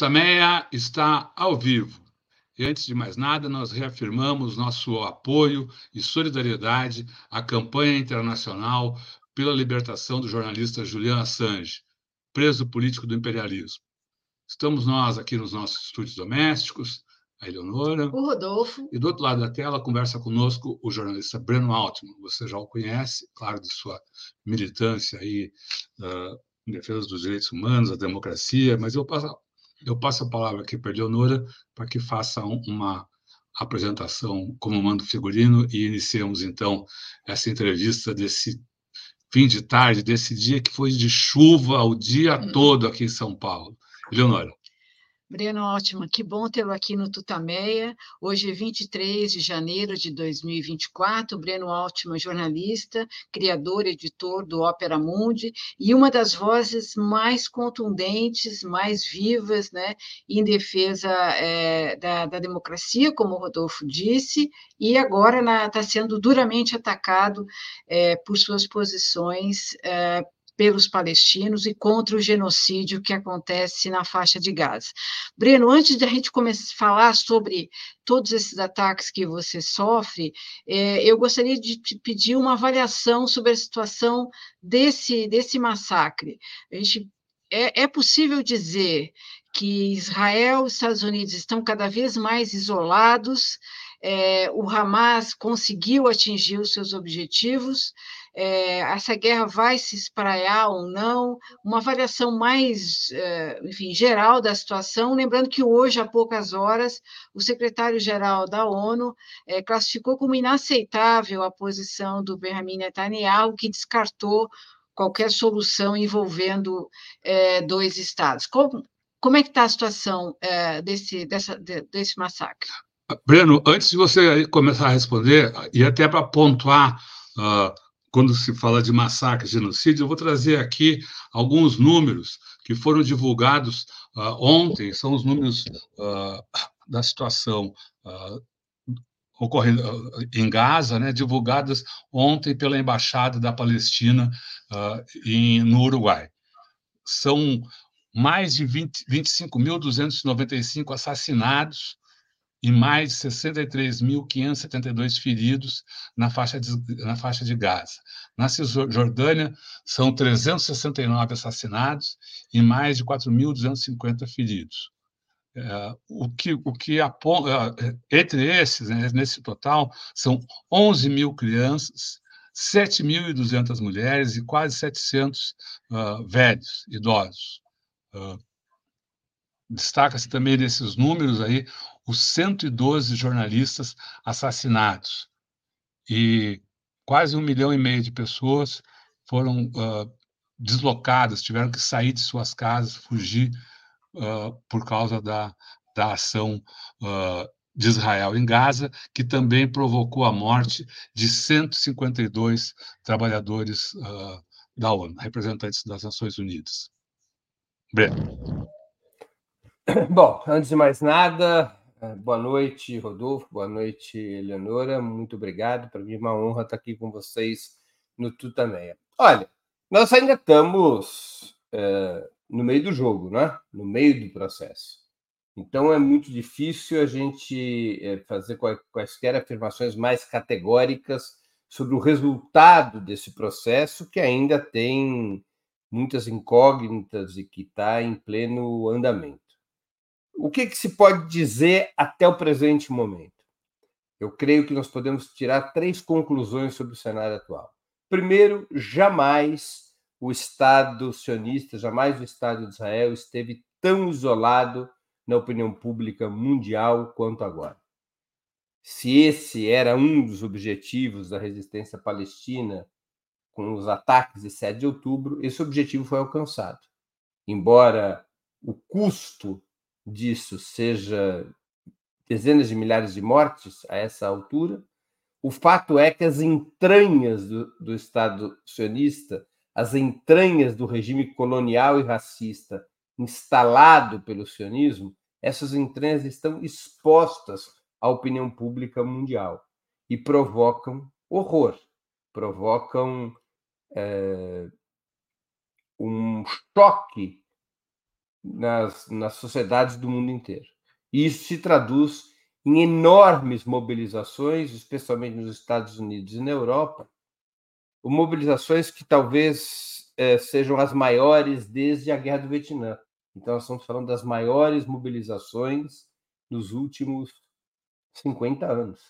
Tutameia está ao vivo. E antes de mais nada, nós reafirmamos nosso apoio e solidariedade à campanha internacional pela libertação do jornalista Julian Assange, preso político do imperialismo. Estamos nós aqui nos nossos estúdios domésticos, a Eleonora. O Rodolfo. E do outro lado da tela conversa conosco o jornalista Breno Altman. Você já o conhece, claro, de sua militância aí uh, em defesa dos direitos humanos, da democracia, mas eu passo, eu passo a palavra aqui para a Eleonora para que faça um, uma apresentação como mando figurino e iniciemos então essa entrevista desse fim de tarde, desse dia que foi de chuva o dia hum. todo aqui em São Paulo. Eleonora. Breno Altman, que bom tê-lo aqui no Tutameia. Hoje é 23 de janeiro de 2024. Breno Altman, jornalista, criador, editor do Ópera Mundi e uma das vozes mais contundentes, mais vivas, né, em defesa é, da, da, democracia, como o Rodolfo disse, e agora está sendo duramente atacado é, por suas posições é, pelos palestinos e contra o genocídio que acontece na faixa de Gaza. Breno, antes de a gente começar a falar sobre todos esses ataques que você sofre, é, eu gostaria de te pedir uma avaliação sobre a situação desse, desse massacre. A gente, é, é possível dizer que Israel e os Estados Unidos estão cada vez mais isolados, é, o Hamas conseguiu atingir os seus objetivos, é, essa guerra vai se espraiar ou não, uma avaliação mais, é, enfim, geral da situação, lembrando que hoje, há poucas horas, o secretário-geral da ONU é, classificou como inaceitável a posição do Benjamin Netanyahu, que descartou qualquer solução envolvendo é, dois estados. Como, como é que está a situação desse, dessa, desse massacre? Breno, antes de você começar a responder, e até para pontuar uh, quando se fala de massacre, genocídio, eu vou trazer aqui alguns números que foram divulgados uh, ontem, são os números uh, da situação uh, ocorrendo em Gaza, né, divulgadas ontem pela Embaixada da Palestina em, no Uruguai. São mais de 25.295 assassinados e mais de 63.572 feridos na faixa, de, na faixa de Gaza. Na Cisjordânia, são 369 assassinados e mais de 4.250 feridos. É, o que, o que aponta, é, entre esses, né, nesse total, são 11 mil crianças, 7.200 mulheres e quase 700 uh, ah, velhos, idosos. Uh, Destaca-se também nesses números aí os 112 jornalistas assassinados e quase um milhão e meio de pessoas foram uh, deslocadas, tiveram que sair de suas casas, fugir uh, por causa da, da ação uh, de Israel em Gaza, que também provocou a morte de 152 trabalhadores da ONU, representantes das Nações Unidas. Breno. Bom, antes de mais nada, boa noite, Rodolfo. Boa noite, Eleonora. Muito obrigado. Para mim é uma honra estar aqui com vocês no Tutameia. Olha, nós ainda estamos é, no meio do jogo, né? no meio do processo. Então é muito difícil a gente é, fazer quaisquer afirmações mais categóricas sobre o resultado desse processo, que ainda tem muitas incógnitas e que está em pleno andamento. O que, que se pode dizer até o presente momento? Eu creio que nós podemos tirar três conclusões sobre o cenário atual. Primeiro, jamais o Estado sionista, jamais o Estado de Israel esteve tão isolado na opinião pública mundial quanto agora. Se esse era um dos objetivos da resistência palestina com os ataques de 7 de outubro, esse objetivo foi alcançado. Embora o custo disso seja dezenas de milhares de mortes a essa altura, o fato é que as entranhas do, do Estado sionista, as entranhas do regime colonial e racista instalado pelo sionismo, essas entranhas estão expostas à opinião pública mundial e provocam horror, provocam é, um choque nas, nas sociedades do mundo inteiro. E isso se traduz em enormes mobilizações, especialmente nos Estados Unidos e na Europa, mobilizações que talvez é, sejam as maiores desde a Guerra do Vietnã. Então, nós estamos falando das maiores mobilizações nos últimos 50 anos.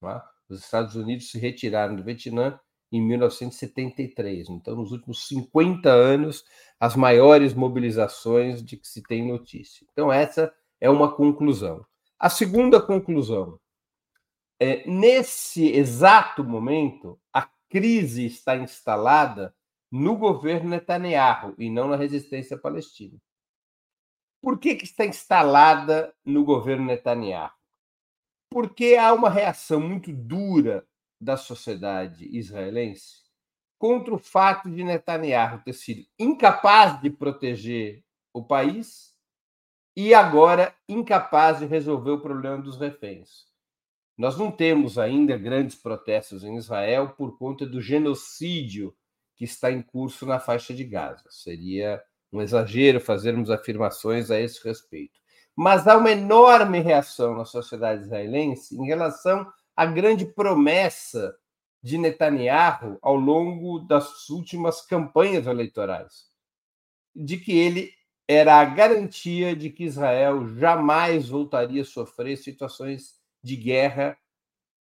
Tá? Os Estados Unidos se retiraram do Vietnã em 1973. Então, nos últimos 50 anos, as maiores mobilizações de que se tem notícia. Então, essa é uma conclusão. A segunda conclusão é, nesse exato momento, a crise está instalada no governo Netanyahu e não na resistência palestina. Por que, que está instalada no governo Netanyahu? Porque há uma reação muito dura da sociedade israelense contra o fato de Netanyahu ter sido incapaz de proteger o país e agora incapaz de resolver o problema dos reféns. Nós não temos ainda grandes protestos em Israel por conta do genocídio que está em curso na faixa de Gaza. Seria um exagero fazermos afirmações a esse respeito. Mas há uma enorme reação na sociedade israelense em relação à grande promessa de Netanyahu ao longo das últimas campanhas eleitorais, de que ele era a garantia de que Israel jamais voltaria a sofrer situações de guerra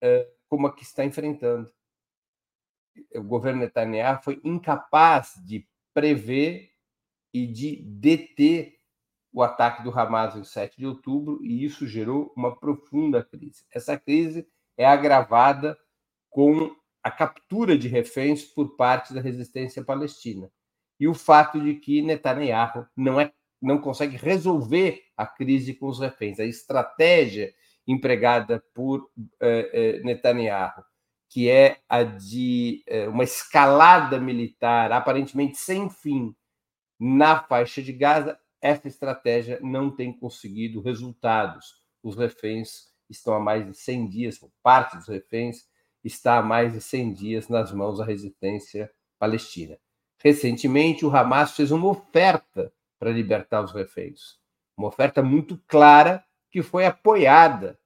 uh, como a que está enfrentando. O governo Netanyahu foi incapaz de prever e de deter o ataque do Hamas em 7 de outubro, e isso gerou uma profunda crise. Essa crise é agravada com a captura de reféns por parte da resistência palestina e o fato de que Netanyahu não é não consegue resolver a crise com os reféns. A estratégia empregada por eh, eh, Netanyahu, que é a de eh, uma escalada militar aparentemente sem fim na faixa de Gaza, essa estratégia não tem conseguido resultados. Os reféns estão há mais de 100 dias, parte dos reféns está há mais de 100 dias nas mãos da resistência palestina. Recentemente, o Hamas fez uma oferta para libertar os reféns, uma oferta muito clara que foi apoiada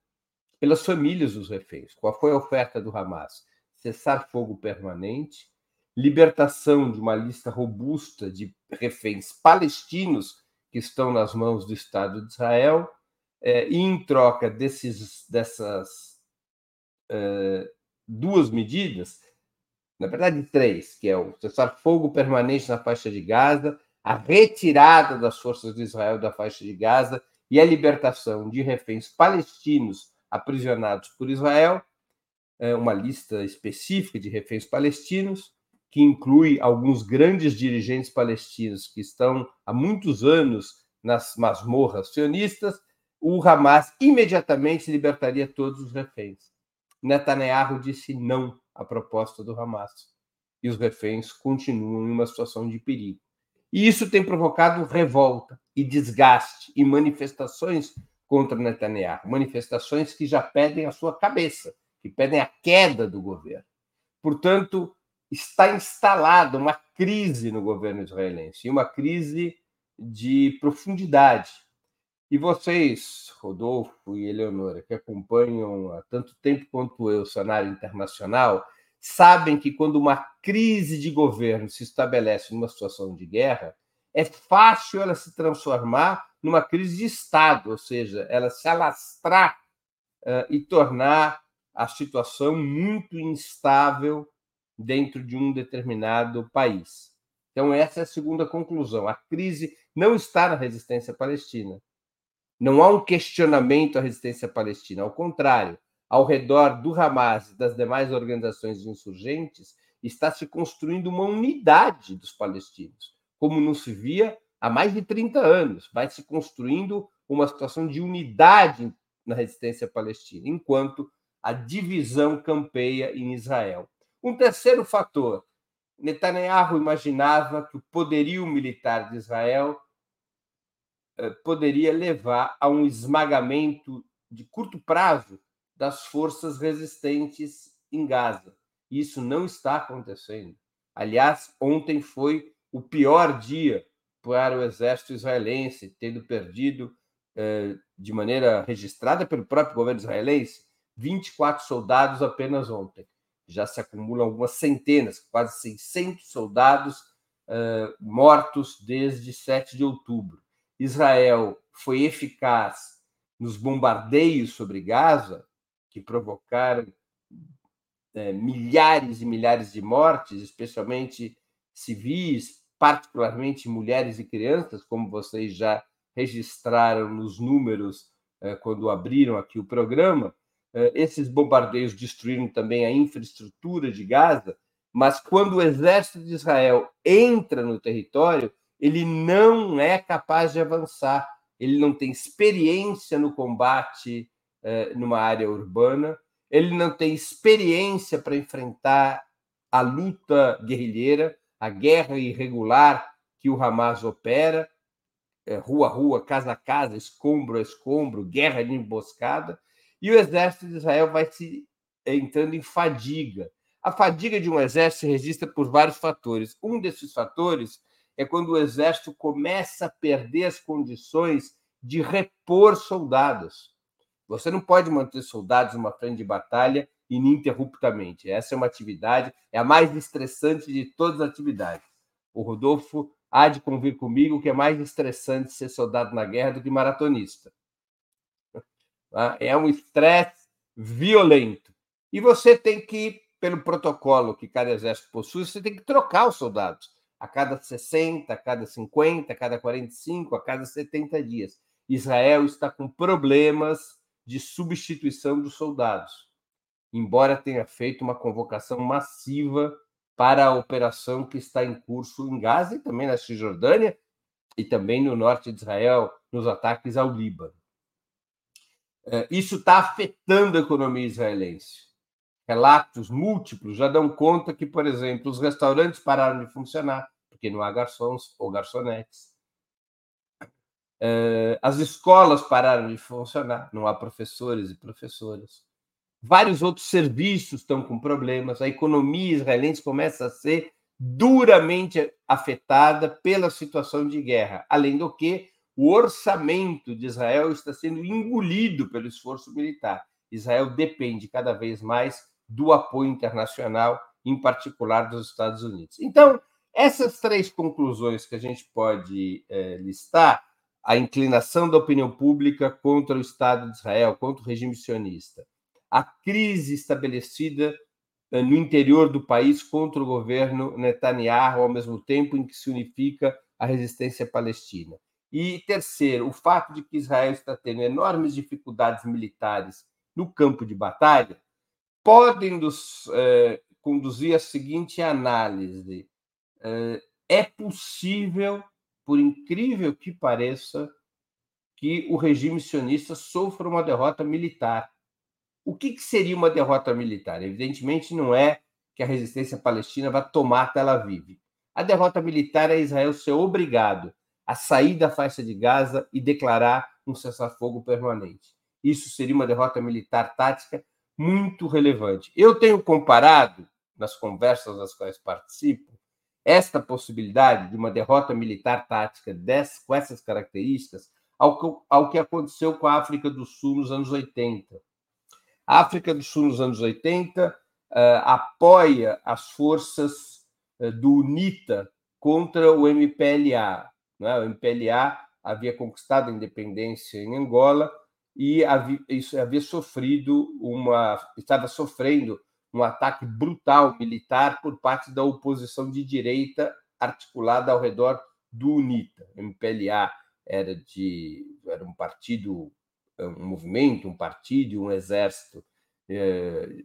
pelas famílias dos reféns. Qual foi a oferta do Hamas? Cessar fogo permanente, libertação de uma lista robusta de reféns palestinos que estão nas mãos do Estado de Israel, é, em troca desses, dessas é, duas medidas, na verdade três, que é o cessar fogo permanente na faixa de Gaza, a retirada das forças de Israel da faixa de Gaza e a libertação de reféns palestinos aprisionados por Israel, é, uma lista específica de reféns palestinos, que inclui alguns grandes dirigentes palestinos que estão há muitos anos nas masmorras sionistas, o Hamas imediatamente libertaria todos os reféns. Netanyahu disse não à proposta do Hamas. E os reféns continuam em uma situação de perigo. E isso tem provocado revolta e desgaste e manifestações contra Netanyahu, manifestações que já pedem a sua cabeça, que pedem a queda do governo. Portanto, está instalada uma crise no governo israelense, uma crise de profundidade. E vocês, Rodolfo e Eleonora, que acompanham há tanto tempo quanto eu o cenário internacional, sabem que quando uma crise de governo se estabelece numa situação de guerra, é fácil ela se transformar numa crise de Estado, ou seja, ela se alastrar uh, e tornar a situação muito instável dentro de um determinado país. Então, essa é a segunda conclusão. A crise não está na resistência palestina. Não há um questionamento à resistência palestina. Ao contrário, ao redor do Hamas e das demais organizações insurgentes, está se construindo uma unidade dos palestinos como não se via há mais de 30 anos. Vai se construindo uma situação de unidade na resistência palestina, enquanto a divisão campeia em Israel. Um terceiro fator: Netanyahu imaginava que o poderio militar de Israel poderia levar a um esmagamento de curto prazo das forças resistentes em Gaza. Isso não está acontecendo. Aliás, ontem foi o pior dia para o exército israelense, tendo perdido, eh, de maneira registrada pelo próprio governo israelense, 24 soldados apenas ontem. Já se acumulam algumas centenas, quase 600 soldados uh, mortos desde 7 de outubro. Israel foi eficaz nos bombardeios sobre Gaza, que provocaram é, milhares e milhares de mortes, especialmente civis, particularmente mulheres e crianças, como vocês já registraram nos números é, quando abriram aqui o programa. É, esses bombardeios destruíram também a infraestrutura de Gaza, mas quando o exército de Israel entra no território, ele não é capaz de avançar, ele não tem experiência no combate eh, numa área urbana, ele não tem experiência para enfrentar a luta guerrilheira, a guerra irregular que o Hamas opera, eh, rua a rua, casa a casa, escombro a escombro, guerra de emboscada, e o exército de Israel vai se entrando em fadiga. A fadiga de um exército se registra por vários fatores. Um desses fatores é quando o exército começa a perder as condições de repor soldados. Você não pode manter soldados numa frente de batalha ininterruptamente. Essa é uma atividade, é a mais estressante de todas as atividades. O Rodolfo há de convir comigo que é mais estressante ser soldado na guerra do que maratonista. Tá? É um estresse violento. E você tem que, pelo protocolo que cada exército possui, você tem que trocar os soldados a cada 60, a cada 50, a cada 45, a cada 70 dias. Israel está com problemas de substituição dos soldados, embora tenha feito uma convocação massiva para a operação que está em curso em Gaza e também na Cisjordânia e também no norte de Israel, nos ataques ao Líbano. É, isso está afetando a economia israelense. Relatos múltiplos já dão conta que, por exemplo, os restaurantes pararam de funcionar, porque não há garçons ou garçonetes. É, as escolas pararam de funcionar, não há professores e professoras. Vários outros serviços estão com problemas. A economia israelense começa a ser duramente afetada pela situação de guerra. Além do que, o orçamento de Israel está sendo engolido pelo esforço militar. Israel depende cada vez mais do apoio internacional, em particular dos Estados Unidos. Então, essas três conclusões que a gente pode é, listar, a inclinação da opinião pública contra o Estado de Israel, contra o regime sionista, a crise estabelecida é, no interior do país contra o governo Netanyahu, ao mesmo tempo em que se unifica a resistência palestina, e terceiro, o fato de que Israel está tendo enormes dificuldades militares no campo de batalha, podem nos eh, conduzir à seguinte análise: eh, é possível, por incrível que pareça, que o regime sionista sofra uma derrota militar. O que, que seria uma derrota militar? Evidentemente, não é que a resistência palestina vá tomar Tel Aviv. A derrota militar é Israel ser obrigado a sair da faixa de Gaza e declarar um cessar-fogo permanente. Isso seria uma derrota militar tática muito relevante. Eu tenho comparado, nas conversas das quais participo, esta possibilidade de uma derrota militar tática dessas, com essas características ao que, ao que aconteceu com a África do Sul nos anos 80. A África do Sul nos anos 80 uh, eh, apoia as forças uh, do UNITA contra o MPLA, né? O MPLA havia conquistado a independência em Angola e havia, isso havia sofrido uma, estava sofrendo um ataque brutal militar por parte da oposição de direita articulada ao redor do UNITA. O MPLA era de era um partido, um movimento, um partido, um exército eh,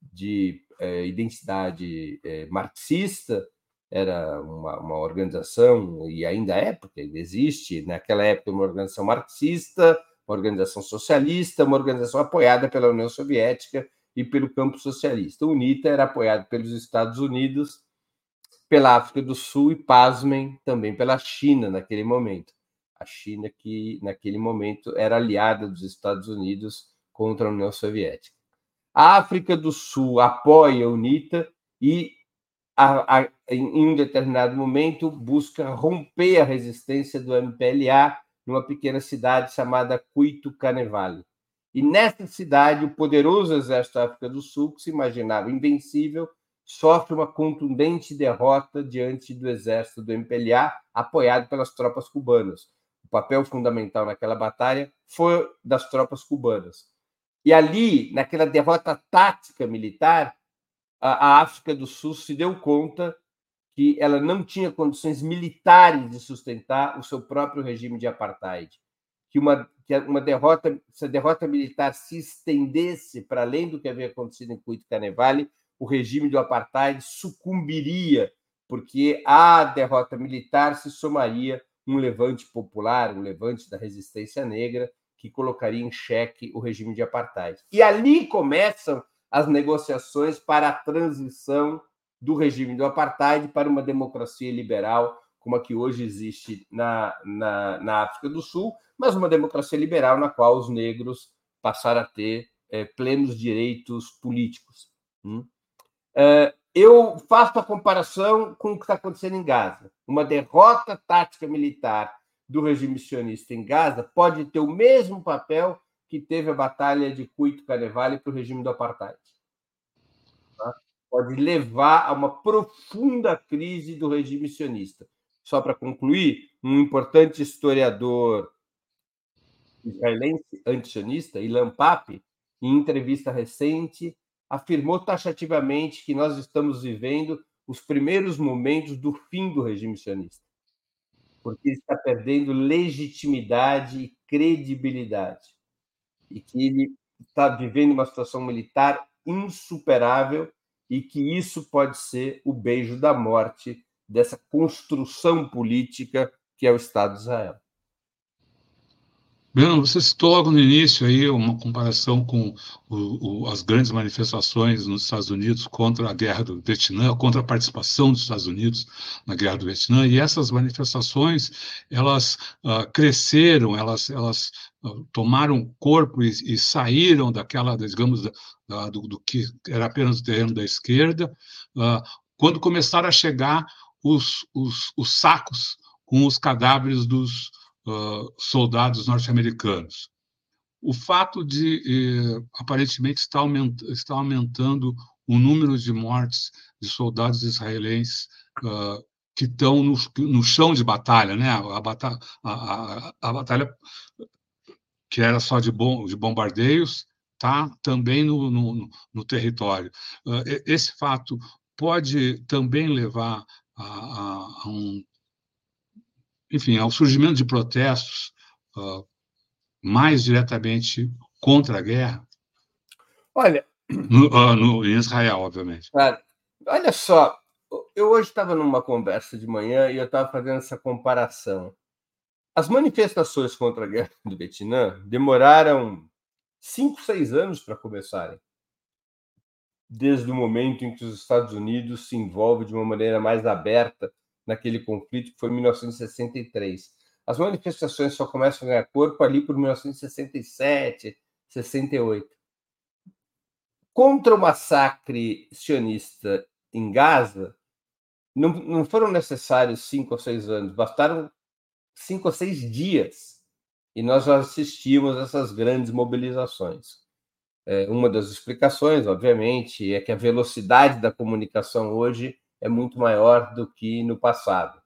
de eh, identidade marxista era uma, uma organização, e ainda é, porque existe, naquela época, uma organização marxista, uma organização socialista, uma organização apoiada pela União Soviética e pelo campo socialista. O UNITA era apoiado pelos Estados Unidos, pela África do Sul e, pasmem, também pela China naquele momento. A China que, naquele momento, era aliada dos Estados Unidos contra a União Soviética. A África do Sul apoia a UNITA e a, a, em um determinado momento, busca romper a resistência do MPLA numa pequena cidade chamada Cuito Canevale. E nessa cidade, o poderoso exército da África do Sul, que se imaginava invencível, sofre uma contundente derrota diante do exército do MPLA, apoiado pelas tropas cubanas. O papel fundamental naquela batalha foi das tropas cubanas. E ali, naquela derrota tática militar, a África do Sul se deu conta que ela não tinha condições militares de sustentar o seu próprio regime de apartheid, que uma que uma derrota, se a derrota militar se estendesse para além do que havia acontecido em Cuito Canevale, o regime do apartheid sucumbiria, porque à derrota militar se somaria um levante popular, um levante da resistência negra, que colocaria em xeque o regime de apartheid. E ali começam as negociações para a transição do regime do apartheid para uma democracia liberal, como a que hoje existe na, na, na África do Sul, mas uma democracia liberal na qual os negros passaram a ter é, plenos direitos políticos. Hum? É, eu faço a comparação com o que está acontecendo em Gaza. Uma derrota tática militar do regime sionista em Gaza pode ter o mesmo papel que teve a batalha de Cuito Canevale para o regime do apartheid. Pode levar a uma profunda crise do regime sionista. Só para concluir, um importante historiador israelense antisionista, Ilan Pape, em entrevista recente, afirmou taxativamente que nós estamos vivendo os primeiros momentos do fim do regime sionista, porque ele está perdendo legitimidade e credibilidade, e que ele está vivendo uma situação militar insuperável e que isso pode ser o beijo da morte dessa construção política que é o Estado de Israel. Breno, você citou logo no início aí uma comparação com o, o, as grandes manifestações nos Estados Unidos contra a guerra do Vietnã, contra a participação dos Estados Unidos na guerra do Vietnã, e essas manifestações, elas uh, cresceram, elas, elas uh, tomaram corpo e, e, saíram daquela, digamos, da, do, do, que era apenas o terreno da esquerda, uh, quando começaram a chegar os, os, os sacos com os cadáveres dos soldados norte-americanos. O fato de, eh, aparentemente, estar, aument, estar aumentando o número de mortes de soldados israelenses uh, que estão no, no, chão de batalha, né? A, batalha, a, a, a batalha que era só de, bom, de bombardeios, tá? Também no, no, no território. Uh, esse fato pode também levar a, a, a um enfim, ao surgimento de protestos uh, mais diretamente contra a guerra? Olha. No, uh, no, em Israel, obviamente. Cara, olha só, eu hoje estava numa conversa de manhã e eu estava fazendo essa comparação. As manifestações contra a guerra do Vietnã demoraram cinco, seis anos para começarem. Desde o momento em que os Estados Unidos se envolvem de uma maneira mais aberta naquele conflito, que foi em 1963. As manifestações só começam a ganhar corpo ali por 1967, 68. Contra o massacre sionista em Gaza, não, não foram necessários cinco ou seis anos, bastaram cinco ou seis dias e nós assistimos essas grandes mobilizações. É, uma das explicações, obviamente, é que a velocidade da comunicação hoje é muito maior do que no passado.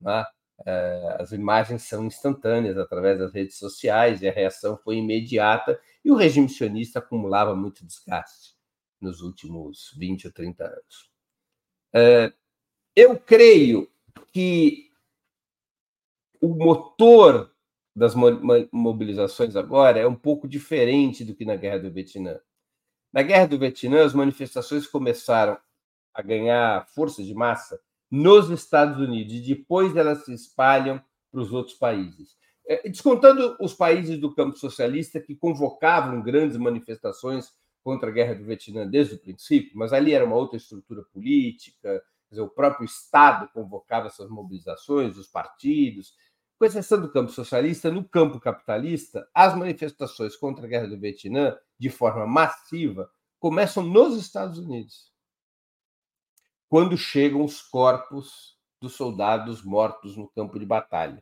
Né? É, as imagens são instantâneas através das redes sociais e a reação foi imediata e o regime sionista acumulava muito desgaste nos últimos 20 ou 30 anos. É, eu creio que o motor das mobilizações agora é um pouco diferente do que na Guerra do Vietnã. Na Guerra do Vietnã, as manifestações começaram a ganhar força de massa nos Estados Unidos e depois elas se espalham para os outros países. É, descontando os países do campo socialista que convocavam grandes manifestações contra a guerra do Vietnã desde o princípio, mas ali era uma outra estrutura política, dizer, o próprio Estado convocava essas mobilizações, os partidos. Com exceção do campo socialista, no campo capitalista, as manifestações contra a guerra do Vietnã, de forma massiva, começam nos Estados Unidos. Quando chegam os corpos dos soldados mortos no campo de batalha,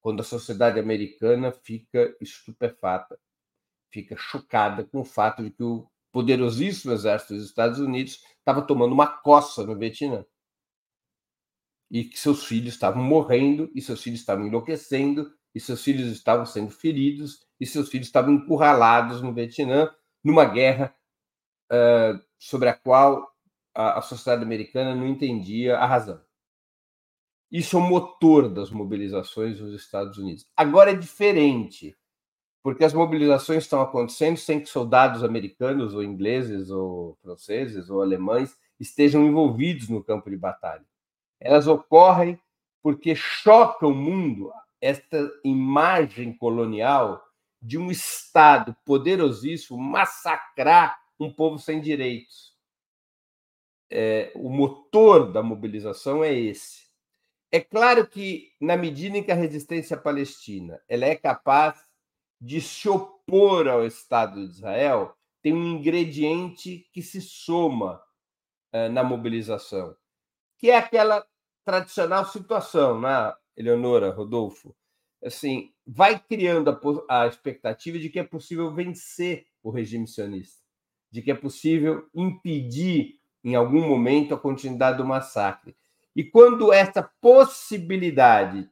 quando a sociedade americana fica estupefata, fica chocada com o fato de que o poderosíssimo exército dos Estados Unidos estava tomando uma coça no Vietnã. E que seus filhos estavam morrendo, e seus filhos estavam enlouquecendo, e seus filhos estavam sendo feridos, e seus filhos estavam encurralados no Vietnã, numa guerra uh, sobre a qual a, a sociedade americana não entendia a razão. Isso é o motor das mobilizações nos Estados Unidos. Agora é diferente porque as mobilizações estão acontecendo sem que soldados americanos, ou ingleses, ou franceses, ou alemães estejam envolvidos no campo de batalha. Elas ocorrem porque choca o mundo esta imagem colonial de um Estado poderosíssimo massacrar um povo sem direitos. É, o motor da mobilização é esse. É claro que, na medida em que a resistência palestina ela é capaz de se opor ao Estado de Israel tem um ingrediente que se soma uh, na mobilização, que é aquela tradicional situação, né, Eleonora, Rodolfo? Assim, vai criando a, a expectativa de que é possível vencer o regime sionista, de que é possível impedir, em algum momento, a continuidade do massacre. E quando essa possibilidade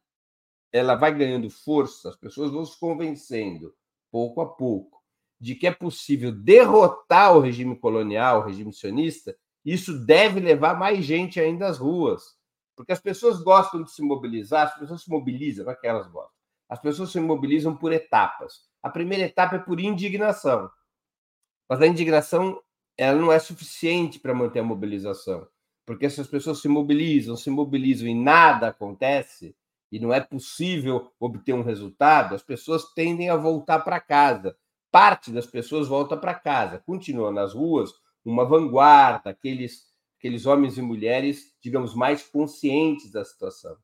ela vai ganhando força, as pessoas vão se convencendo, pouco a pouco, de que é possível derrotar o regime colonial, o regime sionista, isso deve levar mais gente ainda às ruas. Porque as pessoas gostam de se mobilizar, as pessoas se mobilizam, não é que elas gostam. As pessoas se mobilizam por etapas. A primeira etapa é por indignação. Mas a indignação ela não é suficiente para manter a mobilização. Porque se as pessoas se mobilizam, se mobilizam e nada acontece, e não é possível obter um resultado, as pessoas tendem a voltar para casa. Parte das pessoas volta para casa, continua nas ruas uma vanguarda, aqueles, aqueles homens e mulheres, digamos, mais conscientes da situação.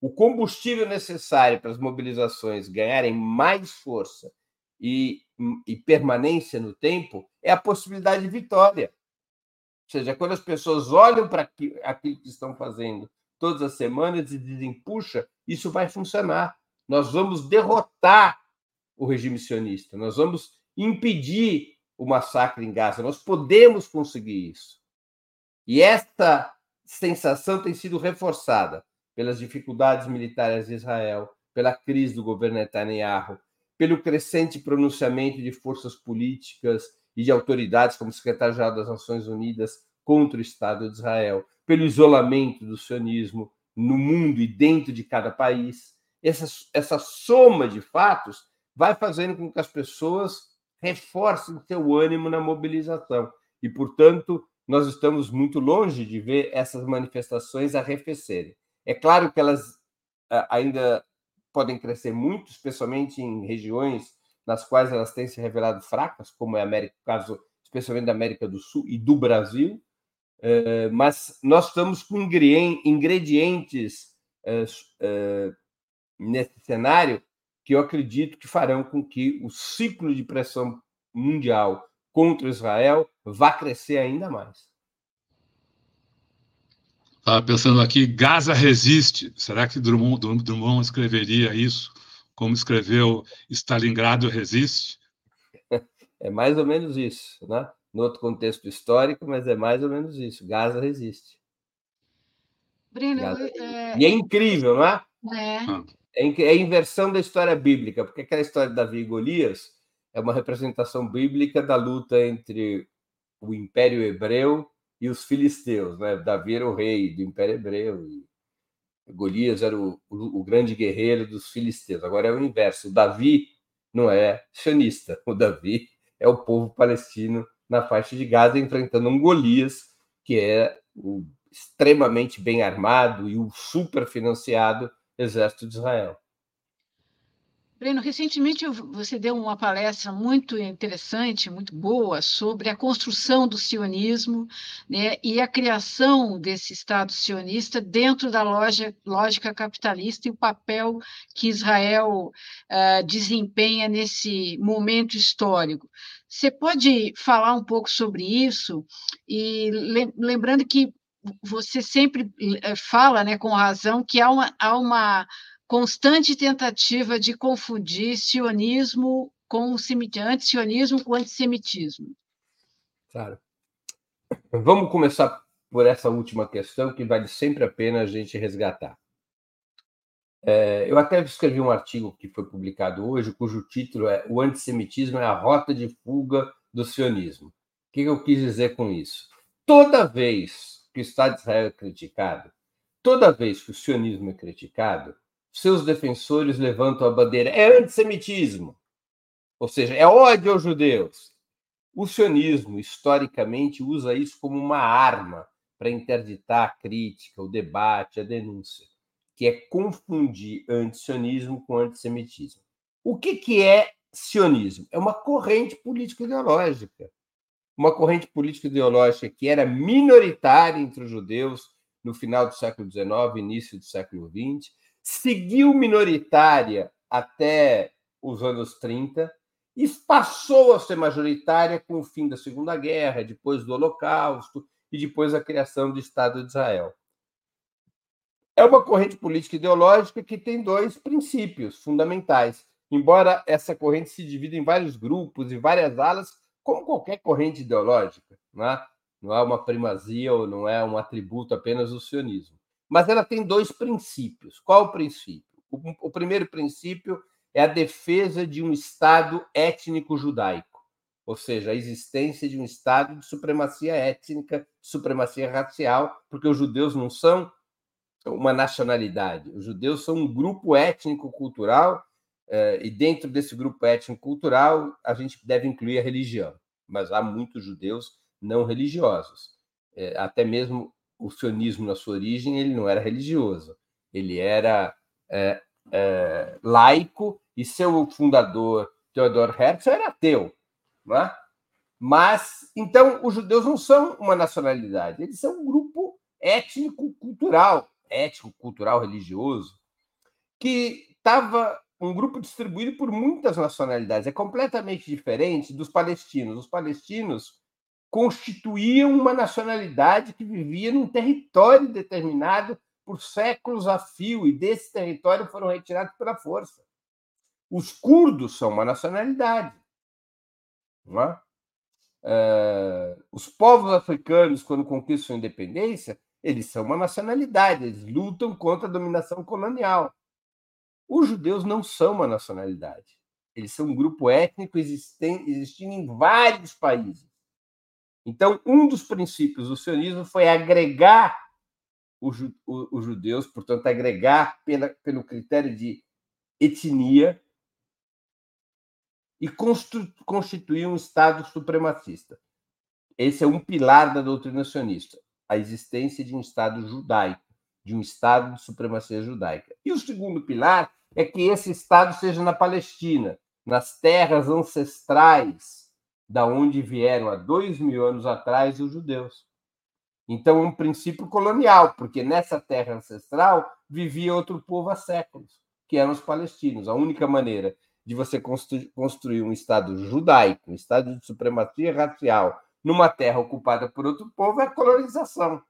O combustível necessário para as mobilizações ganharem mais força e, e permanência no tempo é a possibilidade de vitória. Ou seja, quando as pessoas olham para aquilo que estão fazendo todas as semanas e dizem: puxa, isso vai funcionar. Nós vamos derrotar o regime sionista, nós vamos impedir o massacre em Gaza, nós podemos conseguir isso. E esta sensação tem sido reforçada pelas dificuldades militares de Israel, pela crise do governo Netanyahu, pelo crescente pronunciamento de forças políticas e de autoridades como o secretário-geral das Nações Unidas contra o Estado de Israel, pelo isolamento do sionismo no mundo e dentro de cada país. Essa, essa soma de fatos vai fazendo com que as pessoas reforcem seu ânimo na mobilização. E, portanto, nós estamos muito longe de ver essas manifestações arrefecerem. É claro que elas ah, ainda podem crescer muito, especialmente em regiões nas quais elas têm se revelado fracas, como é o caso especialmente da América do Sul e do Brasil, eh, mas nós estamos com ingredientes eh, eh, nesse cenário que eu acredito que farão com que o ciclo de pressão mundial contra Israel vá crescer ainda mais. Estava pensando aqui, Gaza resiste. Será que Drummond, Drummond escreveria isso como escreveu Stalingrado resiste? É mais ou menos isso, né? no outro contexto histórico, mas é mais ou menos isso. Gaza resiste. Breno, Gaza É... E é incrível, não é? É. É, é a inversão da história bíblica, porque aquela história de Davi e Golias é uma representação bíblica da luta entre o Império Hebreu e os filisteus. Né? Davi era o rei do Império Hebreu e Golias era o, o, o grande guerreiro dos filisteus. Agora é o inverso. O Davi não é sionista, o Davi é o povo palestino na faixa de Gaza, enfrentando um Golias, que é o extremamente bem armado e o super financiado exército de Israel. Breno, recentemente você deu uma palestra muito interessante, muito boa, sobre a construção do sionismo né, e a criação desse Estado sionista dentro da loja, lógica capitalista e o papel que Israel uh, desempenha nesse momento histórico. Você pode falar um pouco sobre isso? E lembrando que você sempre eh, fala, né, com razão, que há uma, há uma constante tentativa de confundir sionismo com anti-sionismo com antissemitismo. Claro. Vamos começar por essa última questão, que vale sempre a pena a gente resgatar. É, eu até escrevi um artigo que foi publicado hoje, cujo título é O antissemitismo é a rota de fuga do sionismo. O que eu quis dizer com isso? Toda vez que o Estado de Israel é criticado, toda vez que o sionismo é criticado, seus defensores levantam a bandeira é antissemitismo, ou seja, é ódio aos judeus. O sionismo, historicamente, usa isso como uma arma para interditar a crítica, o debate, a denúncia, que é confundir antisionismo com antissemitismo. O que, que é sionismo? É uma corrente político-ideológica. Uma corrente político-ideológica que era minoritária entre os judeus no final do século XIX, início do século XX, seguiu minoritária até os anos 30 e passou a ser majoritária com o fim da Segunda Guerra, depois do Holocausto e depois a criação do Estado de Israel. É uma corrente política ideológica que tem dois princípios fundamentais. Embora essa corrente se divida em vários grupos e várias alas, como qualquer corrente ideológica, não é, não é uma primazia ou não é um atributo apenas do sionismo. Mas ela tem dois princípios. Qual o princípio? O, o primeiro princípio é a defesa de um Estado étnico judaico ou seja, a existência de um Estado de supremacia étnica, de supremacia racial, porque os judeus não são uma nacionalidade, os judeus são um grupo étnico-cultural, eh, e dentro desse grupo étnico-cultural a gente deve incluir a religião, mas há muitos judeus não religiosos. Eh, até mesmo o sionismo, na sua origem, ele não era religioso, ele era é, é, laico, e seu fundador, Theodor Herzl, era ateu. Não é? Mas, então, os judeus não são uma nacionalidade, eles são um grupo étnico-cultural, étnico-cultural religioso, que estava um grupo distribuído por muitas nacionalidades. É completamente diferente dos palestinos. Os palestinos constituíam uma nacionalidade que vivia num território determinado por séculos a fio, e desse território foram retirados pela força. Os curdos são uma nacionalidade. É? É, os povos africanos, quando conquistam sua independência, eles são uma nacionalidade, eles lutam contra a dominação colonial. Os judeus não são uma nacionalidade. Eles são um grupo étnico existindo em vários países. Então, um dos princípios do sionismo foi agregar os, judeus, portanto, agregar pela, pelo critério de etnia, e constituir um Estado supremacista. Esse é um pilar da doutrina sionista, a existência de um Estado judaico, de um Estado de supremacia judaica. E o segundo pilar é que esse Estado seja na Palestina, nas terras ancestrais da onde vieram há dois mil anos atrás os judeus. Então, um princípio colonial, porque nessa terra ancestral vivia outro povo há séculos, que eram os palestinos. A única maneira de você construir um Estado judaico, um Estado de supremacia racial, numa terra ocupada por outro povo, é colonização.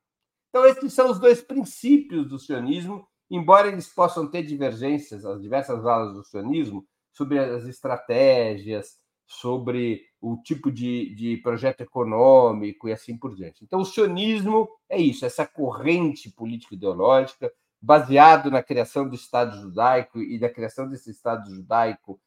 Então, esses são os dois princípios do sionismo, embora eles possam ter divergências, as diversas alas do sionismo, sobre as estratégias, sobre o tipo de, de projeto econômico e assim por diante. Então, o sionismo é isso, essa corrente político-ideológica baseado na criação do Estado judaico e da criação desse Estado judaico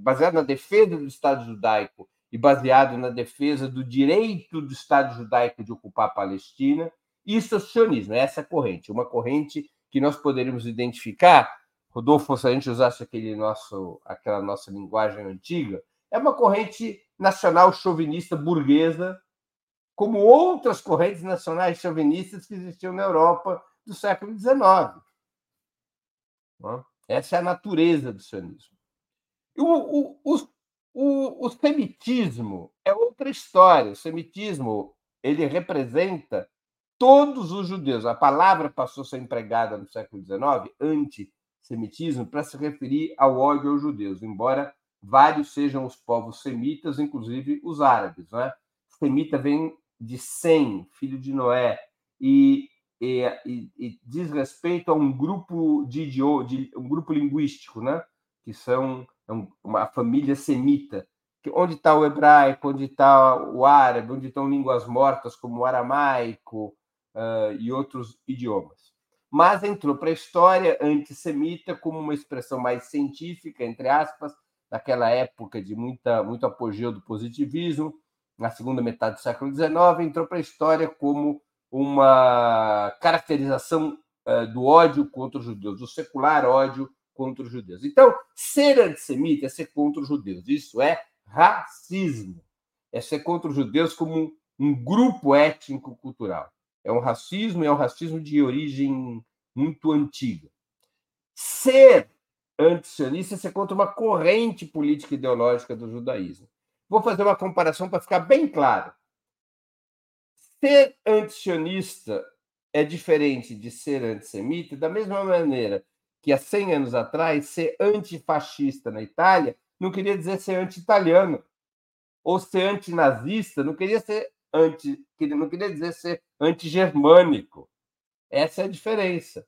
baseado na defesa do Estado judaico e baseado na defesa do direito do Estado judaico de ocupar a Palestina, isso é o sionismo, é essa corrente, uma corrente que nós poderíamos identificar, Rodolfo, se a gente usasse aquele nosso, aquela nossa linguagem antiga, é uma corrente nacional chauvinista burguesa, como outras correntes nacionais chauvinistas que existiam na Europa do século XIX. Essa é a natureza do sionismo. O, o, o, o, semitismo é outra história. O semitismo ele representa todos os judeus. A palavra passou a ser empregada no século XIX, antissemitismo, para se referir ao ódio aos judeus, embora vários sejam os povos semitas, inclusive os árabes. Né? Semita vem de Sem, filho de Noé, e, e, e, diz respeito a um grupo de, de um grupo linguístico, né? que são é uma família semita, onde está o hebraico, onde está o árabe, onde estão línguas mortas como o aramaico uh, e outros idiomas. Mas entrou para a história antissemita como uma expressão mais científica, entre aspas, naquela época de muita, muito apogeu do positivismo, na segunda metade do século XIX, entrou para a história como uma caracterização uh, do ódio contra os judeus, do secular ódio contra os judeus. Então, ser antissemita é ser contra os judeus. Isso é racismo. É ser contra os judeus como um grupo étnico-cultural. É um racismo, é um racismo de origem muito antiga. Ser antisionista é ser contra uma corrente política ideológica do judaísmo. Vou fazer uma comparação para ficar bem claro. Ser antisionista é diferente de ser antissemita, da mesma maneira que há 100 anos atrás, ser antifascista na Itália não queria dizer ser anti-italiano. Ou ser antinazista não queria ser anti, não queria dizer ser anti-germânico. Essa é a diferença.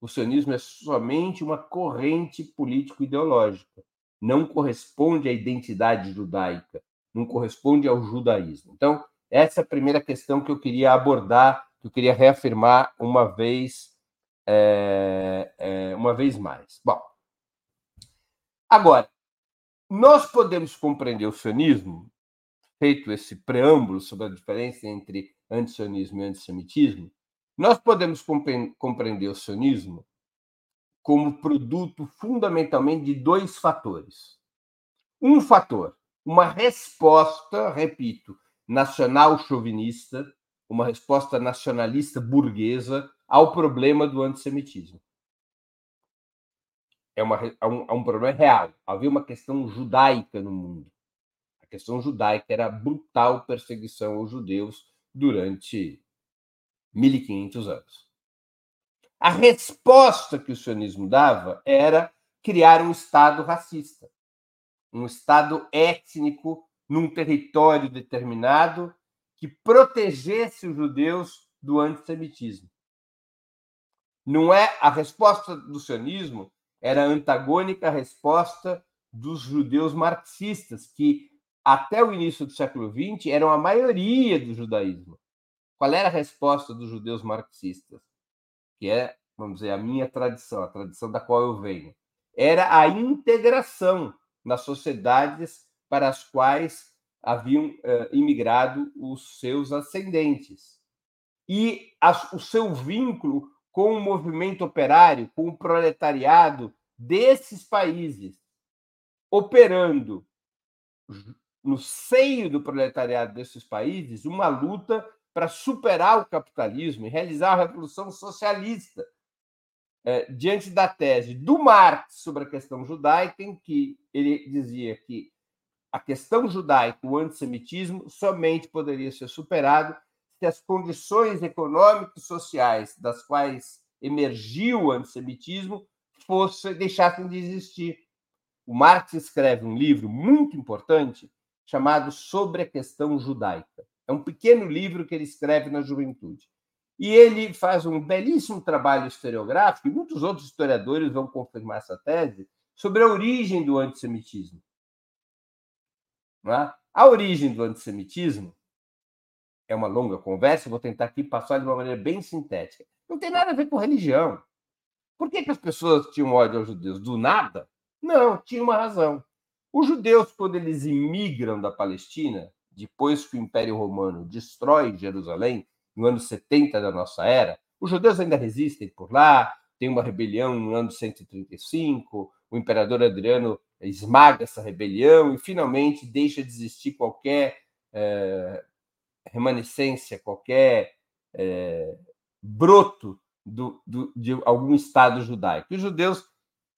O sionismo é somente uma corrente político-ideológica. Não corresponde à identidade judaica, não corresponde ao judaísmo. Então, essa é a primeira questão que eu queria abordar, que eu queria reafirmar uma vez, é, é, uma vez mais. Bom, agora, nós podemos compreender o sionismo, feito esse preâmbulo sobre a diferença entre antisionismo e antissemitismo, nós podemos compreender o sionismo como produto fundamentalmente de dois fatores. Um fator, uma resposta, repito, nacional chauvinista, uma resposta nacionalista burguesa ao problema do antissemitismo é, uma, é, um, é um problema real. Havia uma questão judaica no mundo. A questão judaica era a brutal perseguição aos judeus durante 1500 anos. A resposta que o sionismo dava era criar um Estado racista, um Estado étnico num território determinado que protegesse os judeus do antissemitismo. Não é a resposta do sionismo era antagônica à resposta dos judeus marxistas, que até o início do século XX eram a maioria do judaísmo. Qual era a resposta dos judeus marxistas? Que é, vamos dizer, a minha tradição, a tradição da qual eu venho. Era a integração nas sociedades para as quais haviam uh, imigrado os seus ascendentes. E as, o seu vínculo com o movimento operário, com o proletariado desses países, operando no seio do proletariado desses países uma luta para superar o capitalismo e realizar a revolução socialista, é, diante da tese do Marx sobre a questão judaica, em que ele dizia que a questão judaica, o antissemitismo, somente poderia ser superado se as condições econômicas e sociais das quais emergiu o antissemitismo fosse, deixassem de existir. O Marx escreve um livro muito importante chamado Sobre a Questão Judaica. É um pequeno livro que ele escreve na juventude. E ele faz um belíssimo trabalho historiográfico, e muitos outros historiadores vão confirmar essa tese, sobre a origem do antissemitismo. É? A origem do antissemitismo é uma longa conversa, vou tentar aqui passar de uma maneira bem sintética. Não tem nada a ver com religião. Por que, que as pessoas tinham ódio aos judeus? Do nada? Não, tinha uma razão. Os judeus, quando eles imigram da Palestina, depois que o Império Romano destrói Jerusalém, no ano 70 da nossa era, os judeus ainda resistem por lá, tem uma rebelião no ano 135, o imperador Adriano esmaga essa rebelião e finalmente deixa de existir qualquer é, remanescência, qualquer é, broto do, do, de algum Estado judaico. E os judeus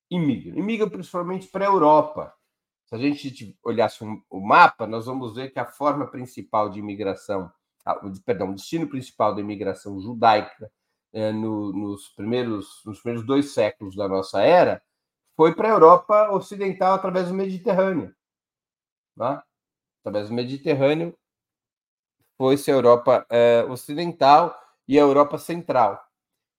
imigram. Imigram principalmente para a Europa. Se a gente olhasse o mapa, nós vamos ver que a forma principal de imigração, perdão, o destino principal da imigração judaica é, no, nos, primeiros, nos primeiros dois séculos da nossa era foi para a Europa Ocidental através do Mediterrâneo. Tá? Através do Mediterrâneo foi-se a Europa é, Ocidental e a Europa Central.